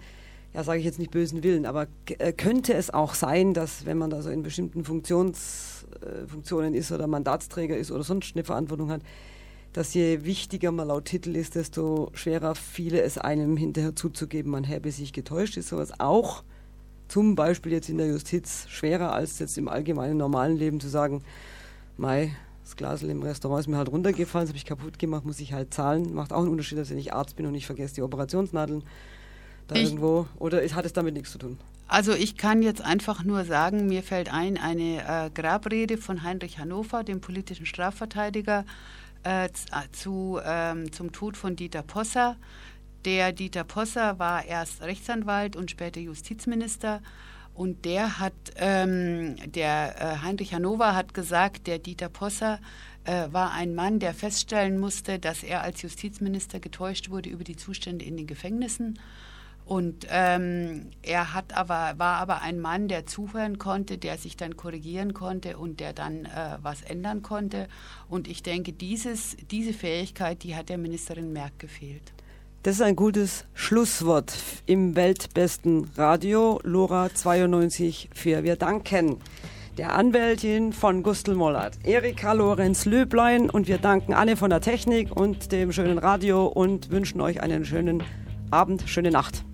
ja, sage ich jetzt nicht bösen Willen, aber äh, könnte es auch sein, dass wenn man da so in bestimmten Funktions, äh, Funktionen ist oder Mandatsträger ist oder sonst eine Verantwortung hat, dass je wichtiger man laut Titel ist, desto schwerer viele es einem hinterher zuzugeben, man habe sich getäuscht. Ist sowas auch zum Beispiel jetzt in der Justiz schwerer als jetzt im allgemeinen normalen Leben zu sagen, Mai, das Glas im Restaurant ist mir halt runtergefallen, das habe ich kaputt gemacht, muss ich halt zahlen. Macht auch einen Unterschied, dass ich Arzt bin und ich vergesse die Operationsnadeln da ich, irgendwo? Oder hat es damit nichts zu tun? Also ich kann jetzt einfach nur sagen, mir fällt ein eine äh, Grabrede von Heinrich Hannover, dem politischen Strafverteidiger, äh, zu, ähm, zum Tod von Dieter Posser. Der Dieter Posser war erst Rechtsanwalt und später Justizminister. Und der hat, ähm, der äh, Heinrich Hannover hat gesagt, der Dieter Posser äh, war ein Mann, der feststellen musste, dass er als Justizminister getäuscht wurde über die Zustände in den Gefängnissen und ähm, er hat aber, war aber ein Mann, der zuhören konnte, der sich dann korrigieren konnte und der dann äh, was ändern konnte. Und ich denke, dieses, diese Fähigkeit, die hat der Ministerin Merck gefehlt. Das ist ein gutes Schlusswort im weltbesten Radio, Lora 92 für. Wir danken der Anwältin von Gustl Mollert, Erika Lorenz Löblein und wir danken Anne von der Technik und dem schönen Radio und wünschen euch einen schönen Abend, schöne Nacht.